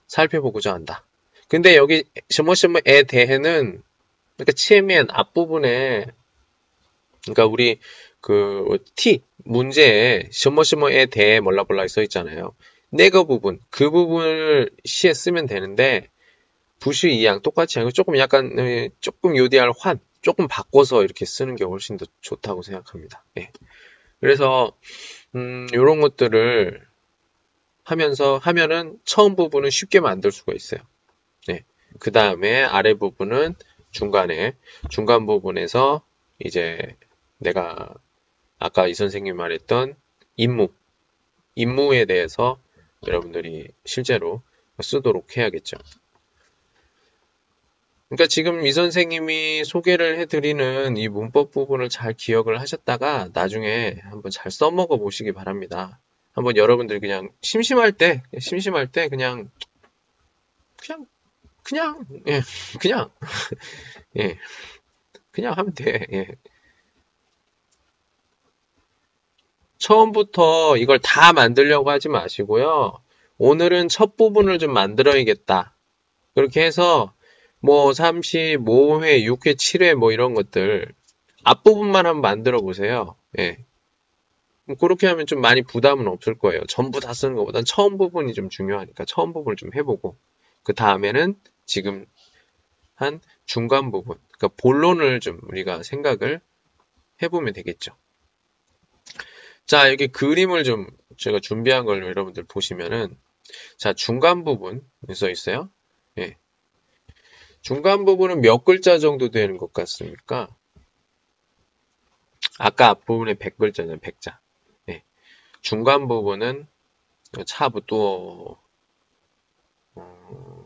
살펴보고자 한다. 근데 여기 심어 심어에 대해는 그러니까 치맨 앞부분에 그러니까 우리 그 T 문제에 심어 심어에 대해 몰라몰라 써 있잖아요. 내거 부분 그 부분을 시에 쓰면 되는데 부시 이양 똑같이 하고 조금 약간 어, 조금 요디할 환 조금 바꿔서 이렇게 쓰는 게 훨씬 더 좋다고 생각합니다. 예. 그래서 음, 이런 것들을 하면서 하면은 처음 부분은 쉽게 만들 수가 있어요. 네. 그 다음에 아래 부분은 중간에 중간 부분에서 이제 내가 아까 이 선생님이 말했던 임무 임무에 대해서 여러분들이 실제로 쓰도록 해야겠죠. 그러니까 지금 이 선생님이 소개를 해드리는 이 문법 부분을 잘 기억을 하셨다가 나중에 한번 잘 써먹어 보시기 바랍니다. 한번 여러분들 그냥 심심할 때, 심심할 때 그냥, 그냥, 그냥, 예, 그냥, [laughs] 예, 그냥 하면 돼, 예. 처음부터 이걸 다 만들려고 하지 마시고요. 오늘은 첫 부분을 좀 만들어야겠다. 그렇게 해서 뭐 35회, 6회, 7회 뭐 이런 것들 앞부분만 한번 만들어 보세요. 예. 그렇게 하면 좀 많이 부담은 없을 거예요. 전부 다 쓰는 것보단 처음 부분이 좀 중요하니까 처음 부분을 좀 해보고 그 다음에는 지금 한 중간 부분, 그러니까 본론을 좀 우리가 생각을 해보면 되겠죠. 자, 여기 그림을 좀 제가 준비한 걸 여러분들 보시면은 자, 중간 부분 써 있어요. 예. 중간 부분은 몇 글자 정도 되는 것 같습니까? 아까 앞부분에 100글자잖아요, 100자. 네. 중간 부분은 차부터, 어,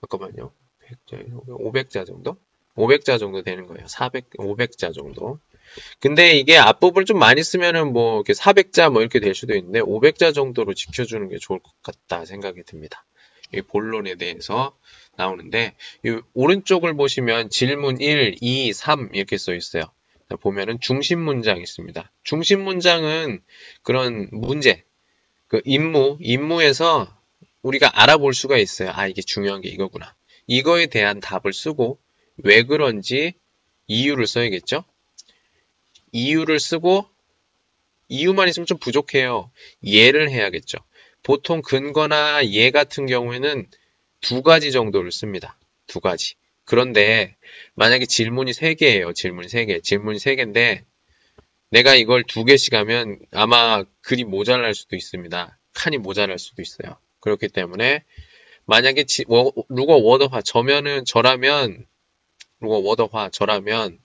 잠깐만요. 100자, 500자 정도? 500자 정도 되는 거예요. 400, 500자 정도. 근데 이게 앞부분을 좀 많이 쓰면은 뭐 이렇게 400자 뭐 이렇게 될 수도 있는데 500자 정도로 지켜주는 게 좋을 것 같다 생각이 듭니다. 이 본론에 대해서 나오는데 이 오른쪽을 보시면 질문 1, 2, 3 이렇게 써 있어요. 보면은 중심 문장 있습니다. 중심 문장은 그런 문제, 그 임무, 임무에서 우리가 알아볼 수가 있어요. 아, 이게 중요한 게 이거구나. 이거에 대한 답을 쓰고 왜 그런지 이유를 써야겠죠? 이유를 쓰고 이유만 있으면 좀 부족해요. 예를 해야겠죠. 보통 근거나 예 같은 경우에는 두 가지 정도를 씁니다. 두 가지. 그런데 만약에 질문이 세 개예요. 질문이 세 개. 질문이 세 개인데 내가 이걸 두 개씩 하면 아마 글이 모자랄 수도 있습니다. 칸이 모자랄 수도 있어요. 그렇기 때문에 만약에 지, 워, 루거 워더화 저면은 저라면 루거 워더화 저라면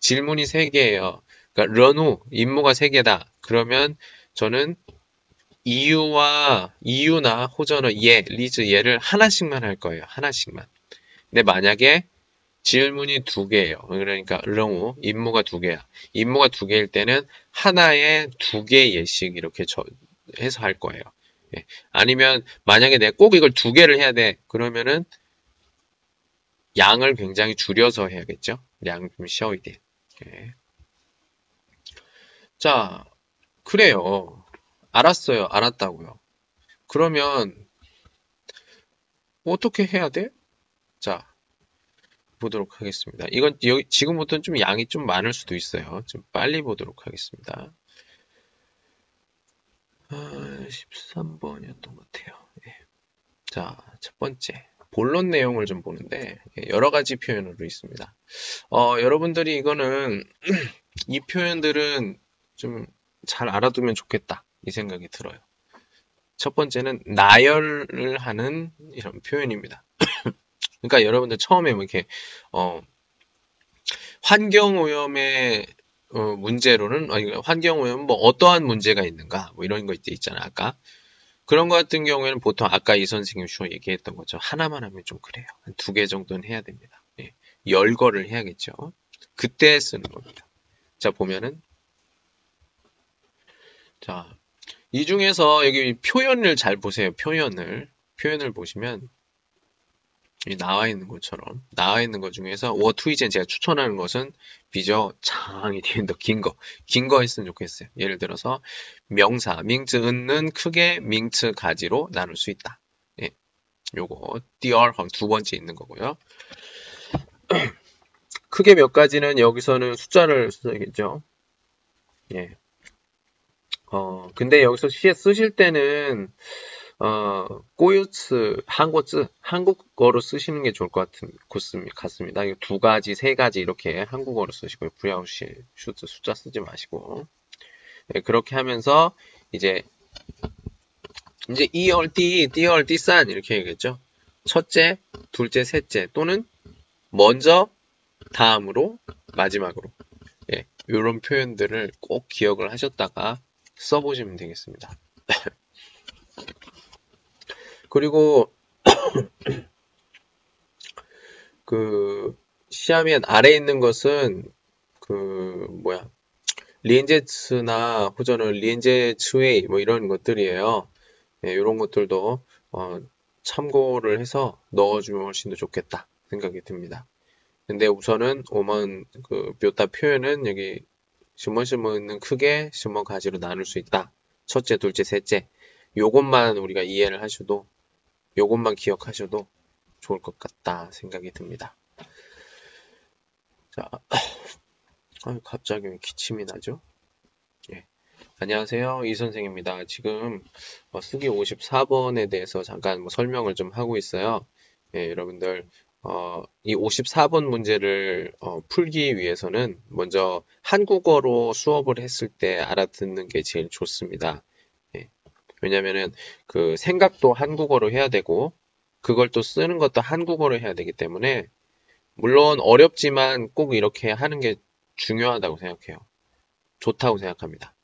질문이 세 개예요. 그러니까 런후 임무가 세 개다. 그러면 저는 이유와 이유나 호전어 예, 리즈 예를 하나씩만 할 거예요. 하나씩만. 근데 만약에 질문이 두 개예요. 그러니까 렁우 임무가 두 개야. 임무가 두 개일 때는 하나에 두 개 예씩 이렇게 저, 해서 할 거예요. 예. 아니면 만약에 내가 꼭 이걸 두 개를 해야 돼. 그러면은 양을 굉장히 줄여서 해야겠죠. 양좀 쉬어야 돼. 예. 자, 그래요. 알았어요. 알았다고요. 그러면 어떻게 해야 돼? 자, 보도록 하겠습니다. 이건 여기 지금부터는 좀 양이 좀 많을 수도 있어요. 좀 빨리 보도록 하겠습니다. 아, 13번이었던 것 같아요. 예. 자, 첫 번째. 본론 내용을 좀 보는데 예, 여러 가지 표현으로 있습니다. 어, 여러분들이 이거는 [clears throat] 이 표현들은 좀 잘 알아두면 좋겠다. 이 생각이 들어요. 첫 번째는 나열을 하는 이런 표현입니다. [clears throat] 그러니까 여러분들 처음에 뭐 이렇게 어, 환경 오염의 어, 문제로는 아니 환경 오염 뭐 어떠한 문제가 있는가 뭐 이런 거 있잖아요 아까. 그런 거 같은 경우에는 보통 아까 이 선생님 주어 얘기했던 거죠. 하나만 하면 좀 그래요. 한 두 개 정도는 해야 됩니다. 예. 열거를 해야겠죠. 그때 쓰는 겁니다. 자 보면은. 자 이 중에서 여기 표현을 잘 보세요. 표현을. 표현을 보시면 나와 있는 것처럼 나와 있는 것 중에서 워투이젠 제가 추천하는 것은 비저 장이 뒤에 더긴 거. 긴 거 했으면 좋겠어요. 예를 들어서 명사 밍츠 은는 크게 밍츠 가지로 나눌 수 있다. 예. 요거 띠얼 두 번째 있는 거고요. [clears throat] 크게 몇 가지는 여기서는 숫자를 써야겠죠. 예. 어, 근데 여기서 시에 쓰실 때는 어, 꼬유츠, 한국즈, 한국어로 쓰시는 게 좋을 것 같은, 같습니다. 두 가지, 세 가지 이렇게 한국어로 쓰시고요. 不要写, 数字, 숫자 쓰지 마시고. 네, 그렇게 하면서, 이제, 이제 一二 第, 第二, 第三 이렇게 얘기했죠. 첫째, 둘째, 셋째 또는 먼저, 다음으로, 마지막으로. 예, 이런 표현들을 꼭 기억을 하셨다가 써보시면 되겠습니다. [laughs] 그리고 [coughs] 그 시아미안 아래에 있는 것은 그 뭐야 리엔제츠나 호전은 리엔제츠웨이 뭐 이런 것들이에요. 예, 이런 것들도 어, 참고를 해서 넣어주면 훨씬 더 좋겠다 생각이 듭니다. 근데 우선은 오먼 그 묘타 표현은 여기 시머시머는 크게 시머 가지로 나눌 수 있다. 첫째, 둘째, 셋째. 요것만 우리가 이해를 하셔도 요것만 기억하셔도 좋을 것 같다 생각이 듭니다. 자, [clears throat] 아, 갑자기 기침이 나죠? 예. 안녕하세요. 이 선생입니다. 지금 어, 쓰기 54번에 대해서 잠깐 뭐 설명을 좀 하고 있어요. 예, 여러분들 어, 이 54번 문제를 어, 풀기 위해서는 먼저 한국어로 수업을 했을 때 알아듣는 게 제일 좋습니다. 왜냐면은 그 생각도 한국어로 해야 되고 그걸 또 쓰는 것도 한국어로 해야 되기 때문에 물론 어렵지만 꼭 이렇게 하는 게 중요하다고 생각해요. 좋다고 생각합니다.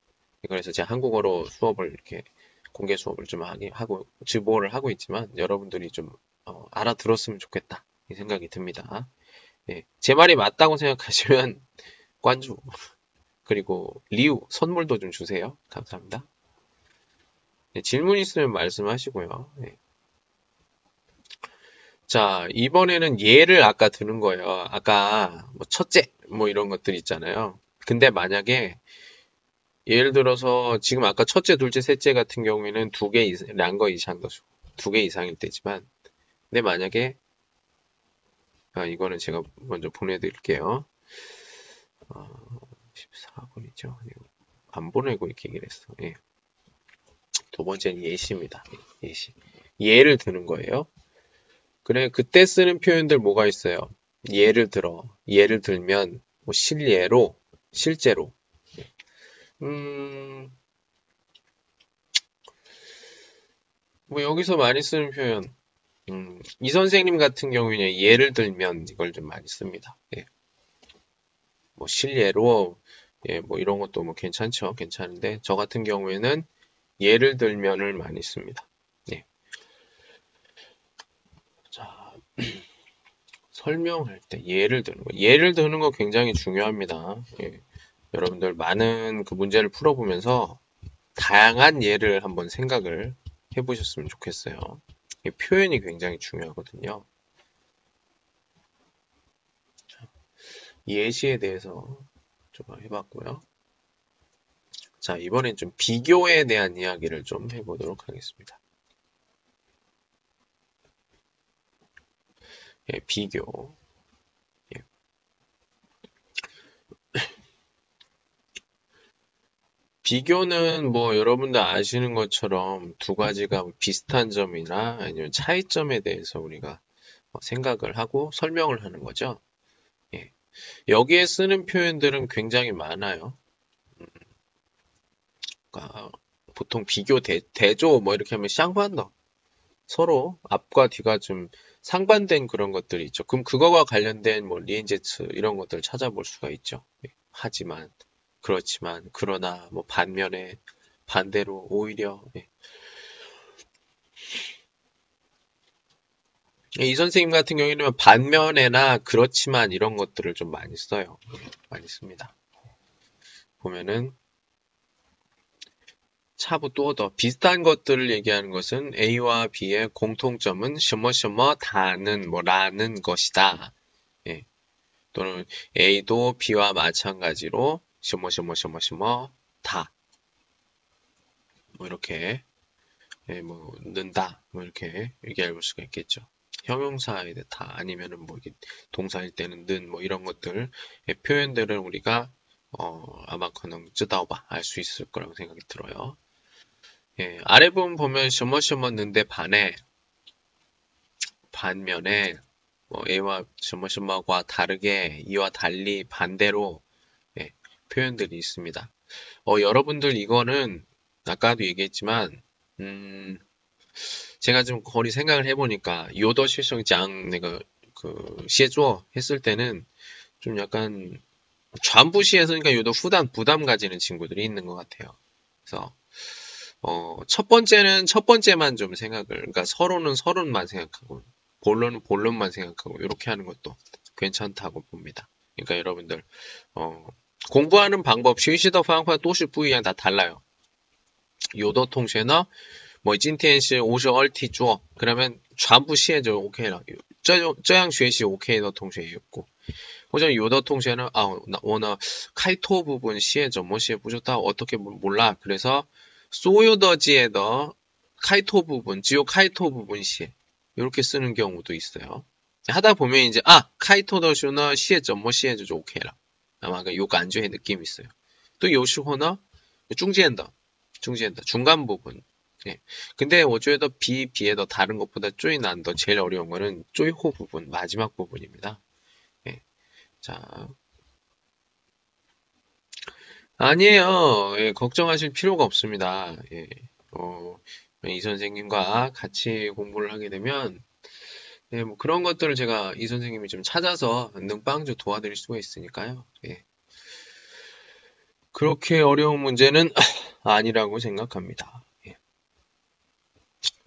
그래서 제가 한국어로 수업을 이렇게 공개 수업을 좀 하고 지보를 하고 있지만 여러분들이 좀 어, 알아들었으면 좋겠다 이 생각이 듭니다. 예, 제 말이 맞다고 생각하시면 [laughs] 관주 그리고 리우 선물도 좀 주세요. 감사합니다. 네, 질문 있으면 말씀하시고요. 네. 자, 이번에는 예를 아까 드는 거예요. 아까 뭐 첫째 뭐 이런 것들 있잖아요. 근데 만약에 예를 들어서 지금 아까 첫째, 둘째, 셋째 같은 경우에는 두 개 이상, 량거 이상 거죠. 두개 이상일 때지만 근데 만약에 아, 이거는 제가 먼저 보내드릴게요. 어, 14번이죠. 안 보내고 이렇게 얘기를 했어. 예. 두 번째는 예시입니다. 예시. 예를 드는 거예요. 그래, 그때 쓰는 표현들 뭐가 있어요? 예를 들어, 예를 들면, 뭐 실예로, 실제로. 음, 뭐 여기서 많이 쓰는 표현, 음, 이 선생님 같은 경우에는 예를 들면 이걸 좀 많이 씁니다. 예. 뭐 실예로, 예, 뭐 이런 것도 뭐 괜찮죠. 괜찮은데, 저 같은 경우에는 예를 들면을 많이 씁니다. 예. 자, [clears throat] 설명할 때 예를 드는 거. 예를 드는 거 굉장히 중요합니다. 예. 여러분들 많은 그 문제를 풀어보면서 다양한 예를 한번 생각을 해보셨으면 좋겠어요. 표현이 굉장히 중요하거든요. 예시에 대해서 좀 해봤고요. 자, 이번엔 좀 비교에 대한 이야기를 좀 해보도록 하겠습니다. 예, 비교. 예. 비교는 뭐 여러분들 아시는 것처럼 두 가지가 비슷한 점이나 아니면 차이점에 대해서 우리가 생각을 하고 설명을 하는 거죠. 예. 여기에 쓰는 표현들은 굉장히 많아요. 그러니까 보통 비교 대, 대조 뭐 이렇게 하면 쌍반더 서로 앞과 뒤가 좀 상반된 그런 것들이 있죠. 그럼 그거와 관련된 뭐 리엔제츠 이런 것들을 찾아볼 수가 있죠. 예, 하지만 그렇지만 그러나 뭐 반면에 반대로 오히려 예. 이 선생님 같은 경우에는 반면에나 그렇지만 이런 것들을 좀 많이 써요. 예, 많이 씁니다. 보면은 차부 또더 비슷한 것들을 얘기하는 것은 A와 B의 공통점은 셔머셔머 다는 뭐라는 것이다. 예. 또는 A도 B와 마찬가지로 셔머셔머셔머셔머 다. 뭐 이렇게 예, 뭐 는다 뭐 이렇게 얘기해 볼 수가 있겠죠. 형용사에 다 아니면은 뭐 이게 동사일 때는 는 뭐 이런 것들 의 표현들을 우리가 어 아마 그능 쯔다오바 알 수 있을 거라고 생각이 들어요. 예, 아래 부분 보면 셔머셔머는데 반에 반면에 뭐 A와 셔머셔머와 다르게 이와 달리 반대로 예, 표현들이 있습니다. 어, 여러분들 이거는 아까도 얘기했지만 음, 제가 좀 거리 생각을 해보니까 요더 실성장 내가 그 시에주어 했을 때는 좀 약간 전부시에서 그러니까 요더 후단 부담 가지는 친구들이 있는 것 같아요. 그래서 어, 첫 번째는 첫 번째만 좀 생각을 그러니까 서로는 서로만 생각하고 본론은 본론만 생각하고 이렇게 하는 것도 괜찮다고 봅니다. 그러니까 여러분들 어, 공부하는 방법 쉬시더 방법 또시 부이양 다 달라요. 요더 통신어 뭐今天是 50 얼티 주어 그러면 전부 시에죠 오케이라 这样学习 오케이 더 통신이었고 或者 요더 통신은 아 오늘 카이토 부분 시에죠 뭐 시에 부셨다 어떻게 몰라 그래서 소요더지에더 카이토 부분 지오 카이토 부분 시에 이렇게 쓰는 경우도 있어요 하다 보면 이제 아 카이토 더쇼너 시에죠 뭐 시에죠 오케이라 약간 요 간주의 느낌이 있어요. 또 요시호나 중지엔다, 중지엔다 중간 부분. 예. 근데 어쩌에더 비, 비에더 다른 것보다 쪼이 난더 제일 어려운 거는 쪼이호 부분 마지막 부분입니다. 예. 자, 아니에요. 예, 걱정하실 필요가 없습니다. 예. 어, 이 선생님과 같이 공부를 하게 되면 예, 뭐 그런 것들을 제가 이 선생님이 좀 찾아서 능빵주 도와드릴 수가 있으니까요. 예. 그렇게 어려운 문제는 [laughs] 아니라고 생각합니다.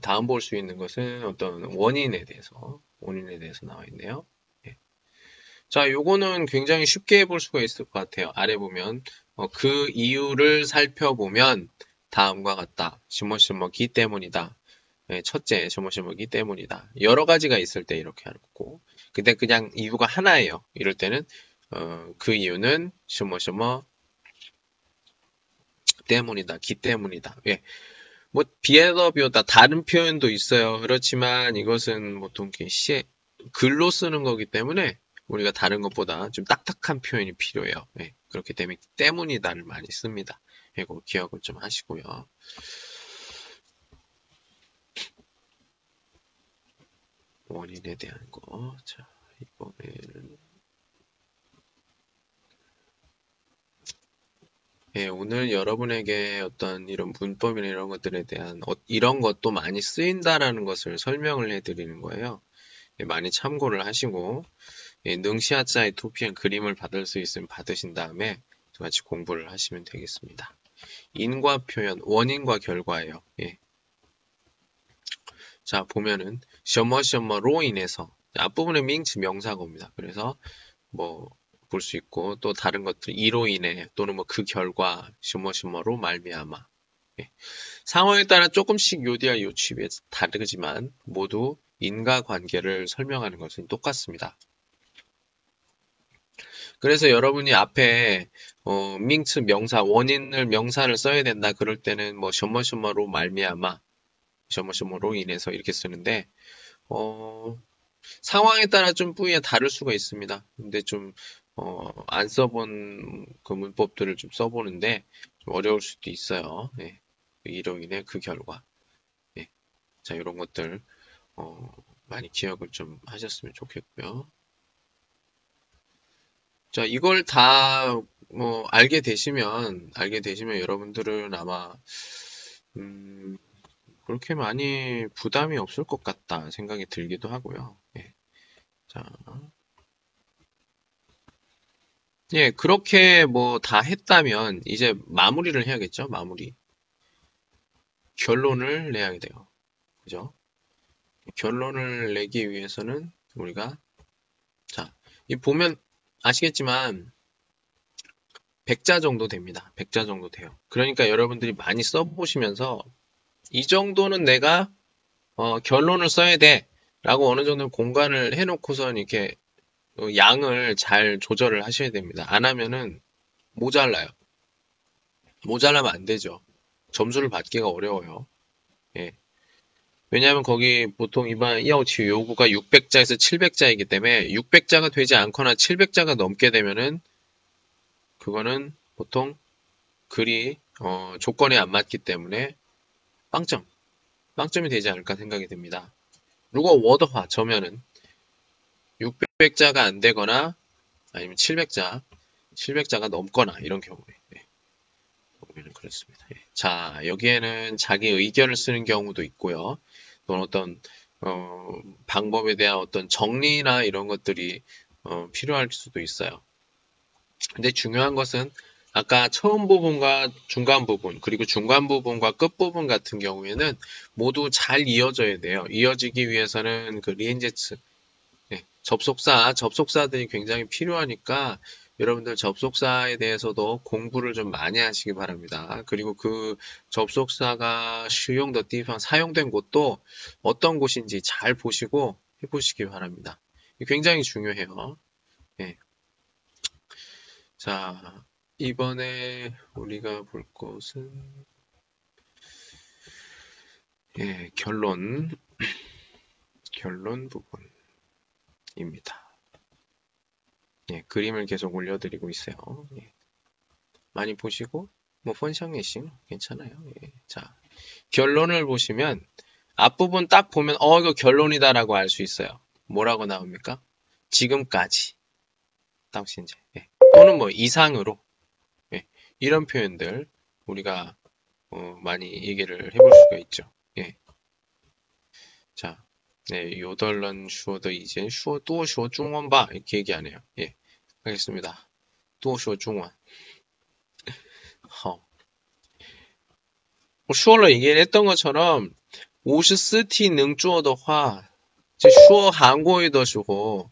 다음 볼 수 있는 것은 어떤 원인에 대해서 원인에 대해서 나와 있네요. 예. 자, 요거는 굉장히 쉽게 볼 수가 있을 것 같아요. 아래 보면 어, 그 이유를 살펴보면 다음과 같다. 시머시머기 때문이다. 예, 첫째, 시머시머기 때문이다. 여러 가지가 있을 때 이렇게 하고 근데 그냥 이유가 하나예요. 이럴 때는 어, 그 이유는 시머시머 때문이다. 기 때문이다. 예. 뭐 비에더 비오다 다른 표현도 있어요. 그렇지만 이것은 보통 시에 글로 쓰는 거기 때문에 우리가 다른 것보다 좀 딱딱한 표현이 필요해요. 네, 그렇기 때문에 때문이다를 많이 씁니다. 이거 기억을 좀 하시고요. 원인에 대한 거. 자, 이번에는 예, 오늘 여러분에게 어떤 이런 문법이나 이런 것들에 대한 어, 이런 것도 많이 쓰인다라는 것을 설명을 해드리는 거예요. 예, 많이 참고를 하시고 예, 능시아자의 토피엔 그림을 받을 수 있으면 받으신 다음에 같이 공부를 하시면 되겠습니다. 인과 표현, 원인과 결과예요. 예. 자 보면은 셔머셔머로 인해서 앞부분에 밍츠 명사고입니다. 그래서 뭐 볼 수 있고 또 다른 것들 이로 인해 또는 뭐 그 결과 슈머슈머로 말미암아 예. 상황에 따라 조금씩 요디아 요취에 다르지만 모두 인과관계를 설명하는 것은 똑같습니다. 그래서 여러분이 앞에 어, 밍츠 명사 원인을 명사를 써야 된다 그럴 때는 뭐 셔머셔머로 말미암아 셔머셔머로 인해서 이렇게 쓰는데 어, 상황에 따라 좀 뿌이에 다를 수가 있습니다. 근데 좀 어, 안 써본 그 문법들을 좀 써보는데 좀 어려울 수도 있어요. 예. 이로 인해 그 결과. 예. 자, 이런 것들 어, 많이 기억을 좀 하셨으면 좋겠고요. 자, 이걸 다 뭐 알게 되시면 알게 되시면 여러분들은 아마 음, 그렇게 많이 부담이 없을 것 같다 생각이 들기도 하고요. 예. 자, 예, 그렇게 뭐 다 했다면 이제 마무리를 해야겠죠? 마무리. 결론을 내야 돼요. 그죠? 결론을 내기 위해서는 우리가 자, 이 보면 아시겠지만 100자 정도 됩니다. 100자 정도 돼요. 그러니까 여러분들이 많이 써보시면서 이 정도는 내가 어, 결론을 써야 돼 라고 어느 정도 공간을 해놓고선 이렇게 어, 양을 잘 조절을 하셔야 됩니다. 안 하면은 모자라요. 모자라면 안 되죠. 점수를 받기가 어려워요. 예. 왜냐하면 거기 보통 일반 이하우치 요구가 600자에서 700자이기 때문에 600자가 되지 않거나 700자가 넘게 되면은 그거는 보통 글이 어, 조건에 안 맞기 때문에 빵점, 빵점이 되지 않을까 생각이 듭니다. 如果워더화 저면은 600자가 안 되거나 아니면 700자, 700자가 넘거나 이런 경우에 네. 경우에는 그렇습니다. 예. 자 여기에는 자기 의견을 쓰는 경우도 있고요. 또는 어떤 어, 방법에 대한 어떤 정리나 이런 것들이 어, 필요할 수도 있어요. 근데 중요한 것은 아까 처음 부분과 중간 부분, 그리고 중간 부분과 끝 부분 같은 경우에는 모두 잘 이어져야 돼요. 이어지기 위해서는 그 리엔제츠, 네, 접속사, 접속사들이 굉장히 필요하니까 여러분들 접속사에 대해서도 공부를 좀 많이 하시기 바랍니다. 그리고 그 접속사가 수용더 띠방 사용된 곳도 어떤 곳인지 잘 보시고 해보시기 바랍니다. 굉장히 중요해요. 네. 자, 이번에 우리가 볼 것은 예, 결론 [clears throat] 결론 부분입니다. 예, 그림을 계속 올려드리고 있어요. 예. 많이 보시고 뭐 펀샹예싱 괜찮아요. 예. 자 결론을 보시면 앞부분 딱 보면 어 이거 결론이다라고 알 수 있어요. 뭐라고 나옵니까? 지금까지 당신제 예. 또는 뭐 이상으로 이런 표현들 우리가 어, 많이 얘기를 해볼 수가 있죠. 예. 자, 네, 요덜런 슈어더 이제 슈어 또 슈어 중원 봐 이렇게 얘기하네요. 예, 알겠습니다. 또 슈어 중원. 어. 슈어로 얘기를 했던 것처럼 오스 스티 능주어더화 슈어 한국어에 더시고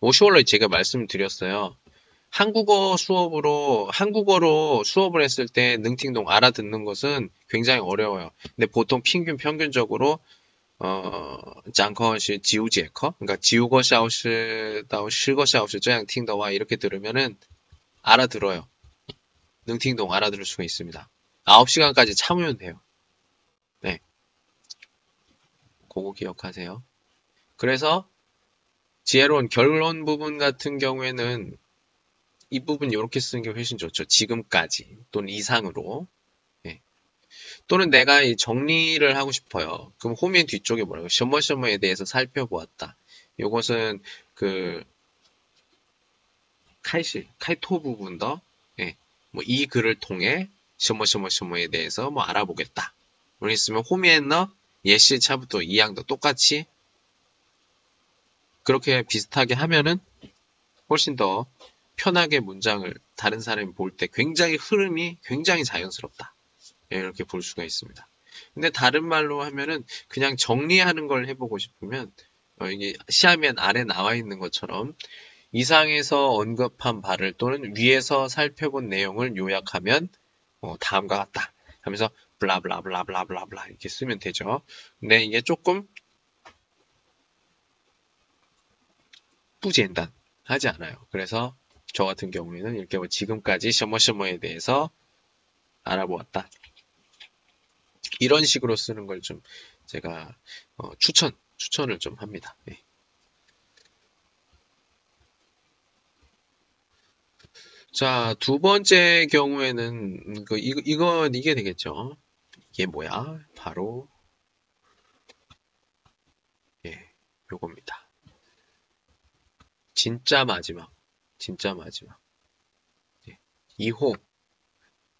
오시월로 제가 말씀드렸어요. 한국어 수업으로 한국어로 수업을 했을 때 능팅동 알아듣는 것은 굉장히 어려워요. 근데 보통 평균 평균적으로 어, 짱커시 지우제커 그러니까 지우거 샤오시 다오 실거 샤오시 쩌양 팅더와 이렇게 들으면은 알아들어요. 능팅동 알아들을 수가 있습니다. 9시간까지 참으면 돼요. 네. 그거 기억하세요. 그래서 지혜로운 결론 부분 같은 경우에는 이 부분 이렇게 쓰는 게 훨씬 좋죠. 지금까지 또는 이상으로 예. 또는 내가 이 정리를 하고 싶어요. 그럼 호미의 뒤쪽에 뭐라고 셔머셔머에 대해서 살펴보았다. 이것은 그 칼실 칼토 부분 더 예. 뭐이 글을 통해 셔머셔머셔머에 대해서 뭐 알아보겠다. 뭐 있으면 호미엔너 예시 차부터 이양도 똑같이 그렇게 비슷하게 하면은 훨씬 더 편하게 문장을 다른 사람이 볼 때 굉장히 흐름이 굉장히 자연스럽다. 예, 이렇게 볼 수가 있습니다. 근데 다른 말로 하면은 그냥 정리하는 걸 해보고 싶으면 어, 이게 시화면 아래 나와 있는 것처럼 이상에서 언급한 바를 또는 위에서 살펴본 내용을 요약하면 어, 다음과 같다 하면서 블라블라블라블라블라 이렇게 쓰면 되죠. 근데 이게 조금 탁부젠단 하지 않아요. 그래서 저 같은 경우에는 이렇게 뭐 지금까지 셔머셔머에 대해서 알아보았다. 이런 식으로 쓰는 걸 좀 제가 어, 추천 추천을 좀 합니다. 네. 자, 두 번째 경우에는 그, 이, 이건 이게 되겠죠. 이게 뭐야? 바로 예, 요겁니다. 진짜 마지막, 진짜 마지막. 네. 2호,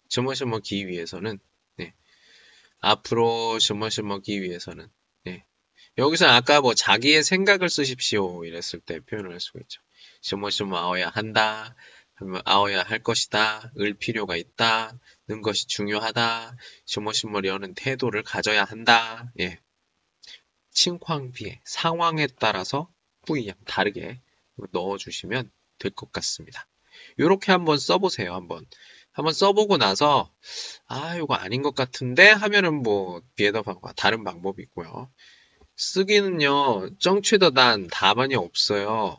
점머셔 먹기 위해서는, 네. 앞으로 점머셔 먹기 위해서는, 네. 여기서 아까 뭐 자기의 생각을 쓰십시오. 이랬을 때 표현을 할 수가 있죠. 점머셔 아워야 한다. 아워야 할 것이다. 을 필요가 있다. 는 것이 중요하다. 점머셔머려는 태도를 가져야 한다. 예. 칭황비에 상황에 따라서 뿌이양 다르게 넣어주시면 될 것 같습니다. 이렇게 한번 써보세요. 한번 한번 써보고 나서 아 이거 아닌 것 같은데 하면은 뭐 비에더 방과 다른 방법이 있고요. 쓰기는요 정취더단 답안이 없어요.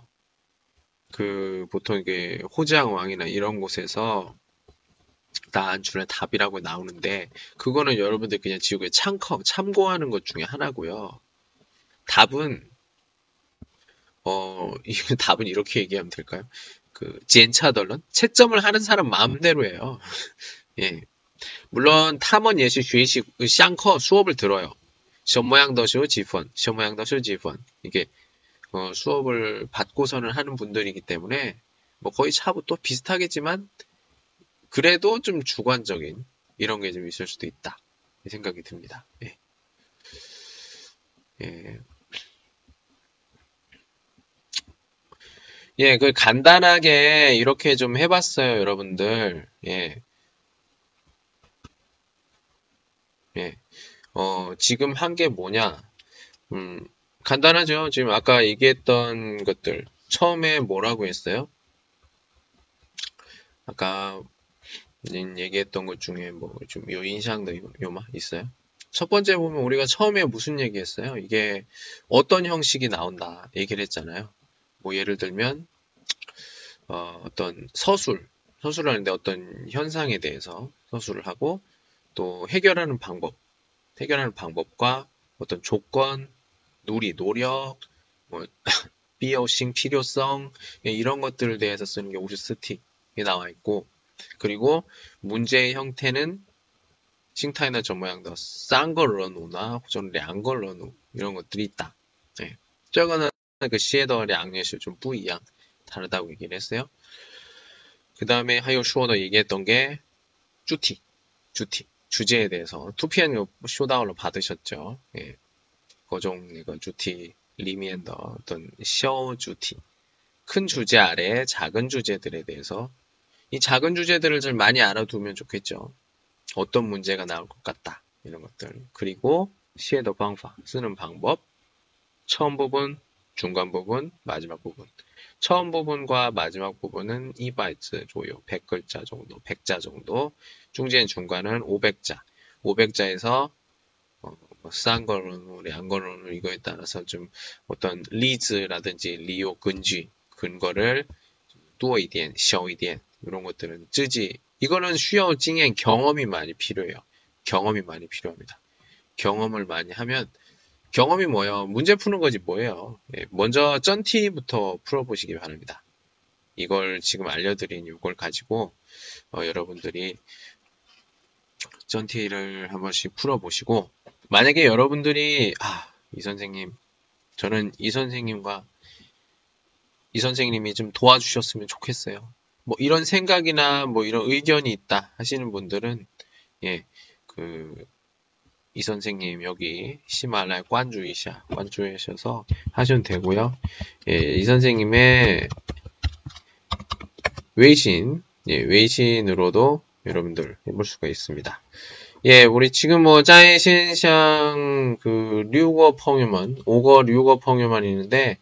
그 보통 이게 호지왕이나 이런 곳에서 나안주는 답이라고 나오는데 그거는 여러분들 그냥 지우개 참커 참고하는 것 중에 하나고요. 답은 어 [laughs] 답은 이렇게 얘기하면 될까요? 그 젠차덜런 채점을 하는 사람 마음대로예요. 예. 물론 탐원 예시 주의식 샹커 수업을 들어요. 시험 모양 더쇼 지펀, 시험 모양 더쇼 지펀 이게 어, 수업을 받고서는 하는 분들이기 때문에 뭐 거의 차부 또 비슷하겠지만 그래도 좀 주관적인 이런 게 좀 있을 수도 있다. 이 생각이 듭니다. 예. 예. 예, 그 간단하게 이렇게 좀 해봤어요, 여러분들. 예. 예. 어, 지금 한 게 뭐냐? 음, 간단하죠. 지금 아까 얘기했던 것들. 처음에 뭐라고 했어요? 아까 얘기했던 것 중에 뭐 좀 요 인상도 요마 있어요? 첫 번째 보면 우리가 처음에 무슨 얘기했어요? 이게 어떤 형식이 나온다 얘기를 했잖아요. 뭐 예를 들면 어, 어떤 서술, 서술을 하는데 어떤 현상에 대해서 서술을 하고 또 해결하는 방법, 해결하는 방법과 어떤 조건, 누리, 노력, 뭐 [laughs] 비어싱 필요성 이런 것들에 대해서 쓰는 게 오슈스틱이 나와 있고 그리고 문제의 형태는 싱타이나 저 모양도 싼 걸로 놓나 혹은 량걸로 놓 이런 것들이 있다. 네. 저거는 그좀 뿌이양 다르다고 얘기를 했어요. 그 다음에 하요 슈어더 얘기했던 게 주티, 주티 주제에 대해서 투피엔 쇼다운로 받으셨죠. 예. 거종 이거 주티 리미엔더 어떤 셔 주티 큰 주제 아래 작은 주제들에 대해서 이 작은 주제들을 좀 많이 알아두면 좋겠죠. 어떤 문제가 나올 것 같다. 이런 것들. 그리고 시에더 방파 쓰는 방법. 처음 부분, 중간 부분, 마지막 부분. 처음 부분과 마지막 부분은 2바이트 조요. 100글자 정도, 100자 정도. 중间중간은 500자. 500자에서 어, 싼 거는, 양 거는 이거에 따라서 좀 어떤 리즈라든지 리오 근지 근거를 또一点, 小一点 이런 것들은 쯔지 이거는 쉬어 찡엔 경험이 많이 필요해요. 경험이 많이 필요합니다. 경험을 많이 하면 경험이 뭐예요? 문제 푸는 거지 뭐예요? 예, 먼저 쩐티부터 풀어보시기 바랍니다. 이걸 지금 알려드린 이걸 가지고 어, 여러분들이 쩐티를 한 번씩 풀어보시고 만약에 여러분들이 아, 이 선생님 저는 이 선생님과 이 선생님이 좀 도와주셨으면 좋겠어요. 뭐 이런 생각이나 뭐 이런 의견이 있다 하시는 분들은 예, 그, 이 선생님 여기 시말라야 관주이샤, 관주이셔서 하셔도 되고요. 예, 이 선생님의 외신, 예, 외신으로도 여러분들 해볼 수가 있습니다. 예, 우리 지금 뭐 짜이신샹 그 류거 펑유먼, 오거 류거 펑유먼 있는데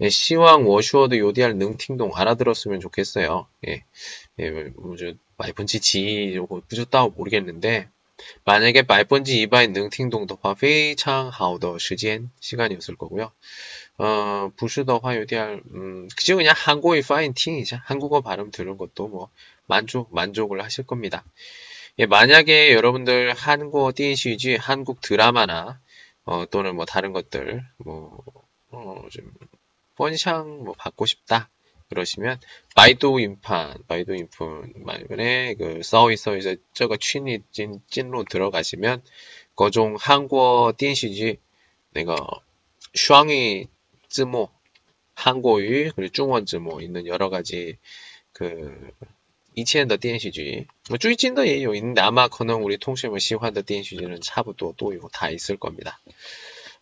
예, 시왕 워슈어드 요디알 능팅동 알아들었으면 좋겠어요. 예, 예, 뭐, 저, 마이펀치 지, 요거 부졌다고 모르겠는데, 만약에 마이펀치 이바인 능팅동 더화 페이창 하우더 시간, 시간이었을 거고요. 어, 부슈더 요디알 음, 그저 그냥 한국의 파인팅이죠. 한국어 발음 들은 것도 뭐, 만족, 만족을 하실 겁니다. 예, 만약에 여러분들 한국어 띠시지 한국 드라마나, 어, 또는 뭐 다른 것들, 뭐, 어, 좀, 펀샹 뭐 받고 싶다. 그러시면 바이도 인판, 바이도 인품 말문에 그 서위서에서 저거 취니 진 진로 들어가시면 거종 한국 댄시지 내가 슈앙이 쯔모 한국语 그리고 중원 쯔모 있는 여러 가지 그 이치엔 더 댄시지 뭐 쭈이찐 더 예요 있는데 아마 그는 우리 통신을 시환 더 댄시지는 차부터 또 이거 다 있을 겁니다.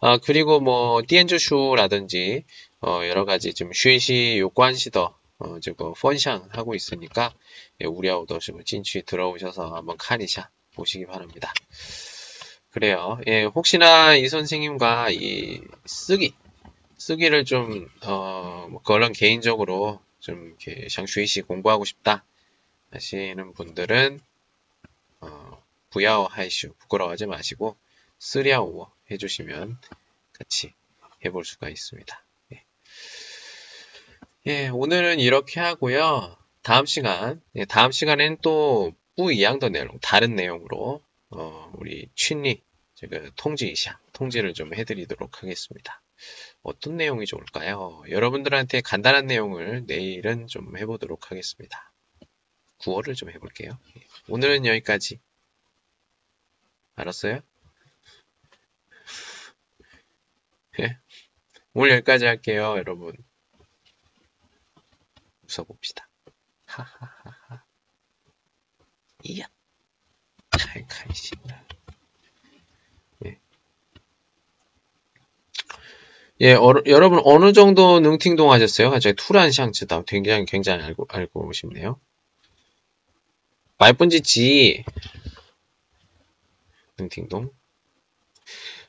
아, 그리고 뭐, 디엔즈슈라든지, 어, 여러 가지 좀 쉬시 요관시더 어, 저거 펀샹 하고 있으니까 예, 우리하고도 좀 진취 들어오셔서 한번 카니샤 보시기 바랍니다. 그래요. 예, 혹시나 이 선생님과 이 쓰기, 쓰기를 좀, 어, 뭐 그런 개인적으로 좀 이렇게 샹슈이시 공부하고 싶다 하시는 분들은, 어, 부야오 하이슈 부끄러워하지 마시고, 쓰리아오어 해주시면 같이 해볼 수가 있습니다. 예. 예, 오늘은 이렇게 하고요. 다음 시간, 예, 다음 시간엔 또 뿌이양더 내용, 다른 내용으로 어, 우리 취니 제가 통지 이샤 통지를 좀 해드리도록 하겠습니다. 어떤 내용이 좋을까요? 여러분들한테 간단한 내용을 내일은 좀 해보도록 하겠습니다. 구어를 좀 해볼게요. 예. 오늘은 여기까지. 알았어요? 예? 오늘 여기까지 할게요, 여러분. 웃어봅시다. 하하하하. 이야. 칼칼시다. 예. 예, 어, 여러분 어느 정도 능팅동 하셨어요? 갑자기 투란 샹츠다. 굉장히 굉장히 알고 알고 싶네요. 말분지 지 능팅동.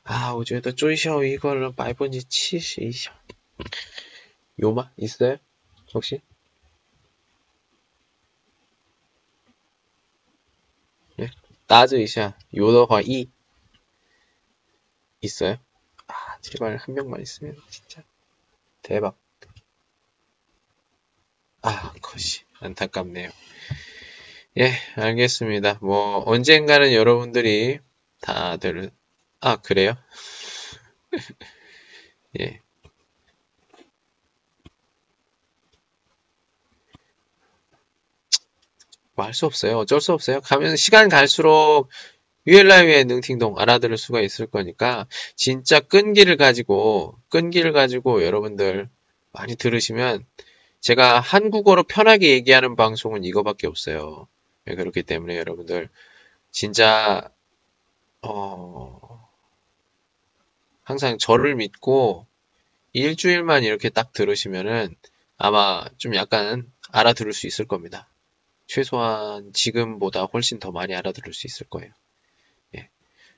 아, 我觉得最小 이거를 말분지 치시 이셔. 요마 있어요? 혹시? 따져一下 요더화 2 있어요? 아 제발 한 명만 있으면 진짜 대박 아 컷이 안타깝네요 예 알겠습니다 뭐 언젠가는 여러분들이 다들 아 그래요? [laughs] 예 뭐 할 수 없어요. 어쩔 수 없어요. 가면 시간 갈수록 유엘라이의 능팅동 알아들을 수가 있을 거니까 진짜 끈기를 가지고 끈기를 가지고 여러분들 많이 들으시면 제가 한국어로 편하게 얘기하는 방송은 이거밖에 없어요. 네, 그렇기 때문에 여러분들 진짜 어 항상 저를 믿고 일주일만 이렇게 딱 들으시면은 아마 좀 약간 알아들을 수 있을 겁니다. 최소한 지금보다 훨씬 더 많이 알아들을 수 있을 거예요. 예.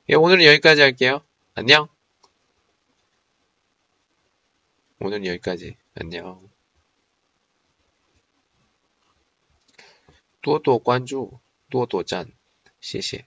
예, 오늘은 여기까지 할게요. 안녕. 오늘은 여기까지. 안녕. 多多关注，多多赞，谢谢。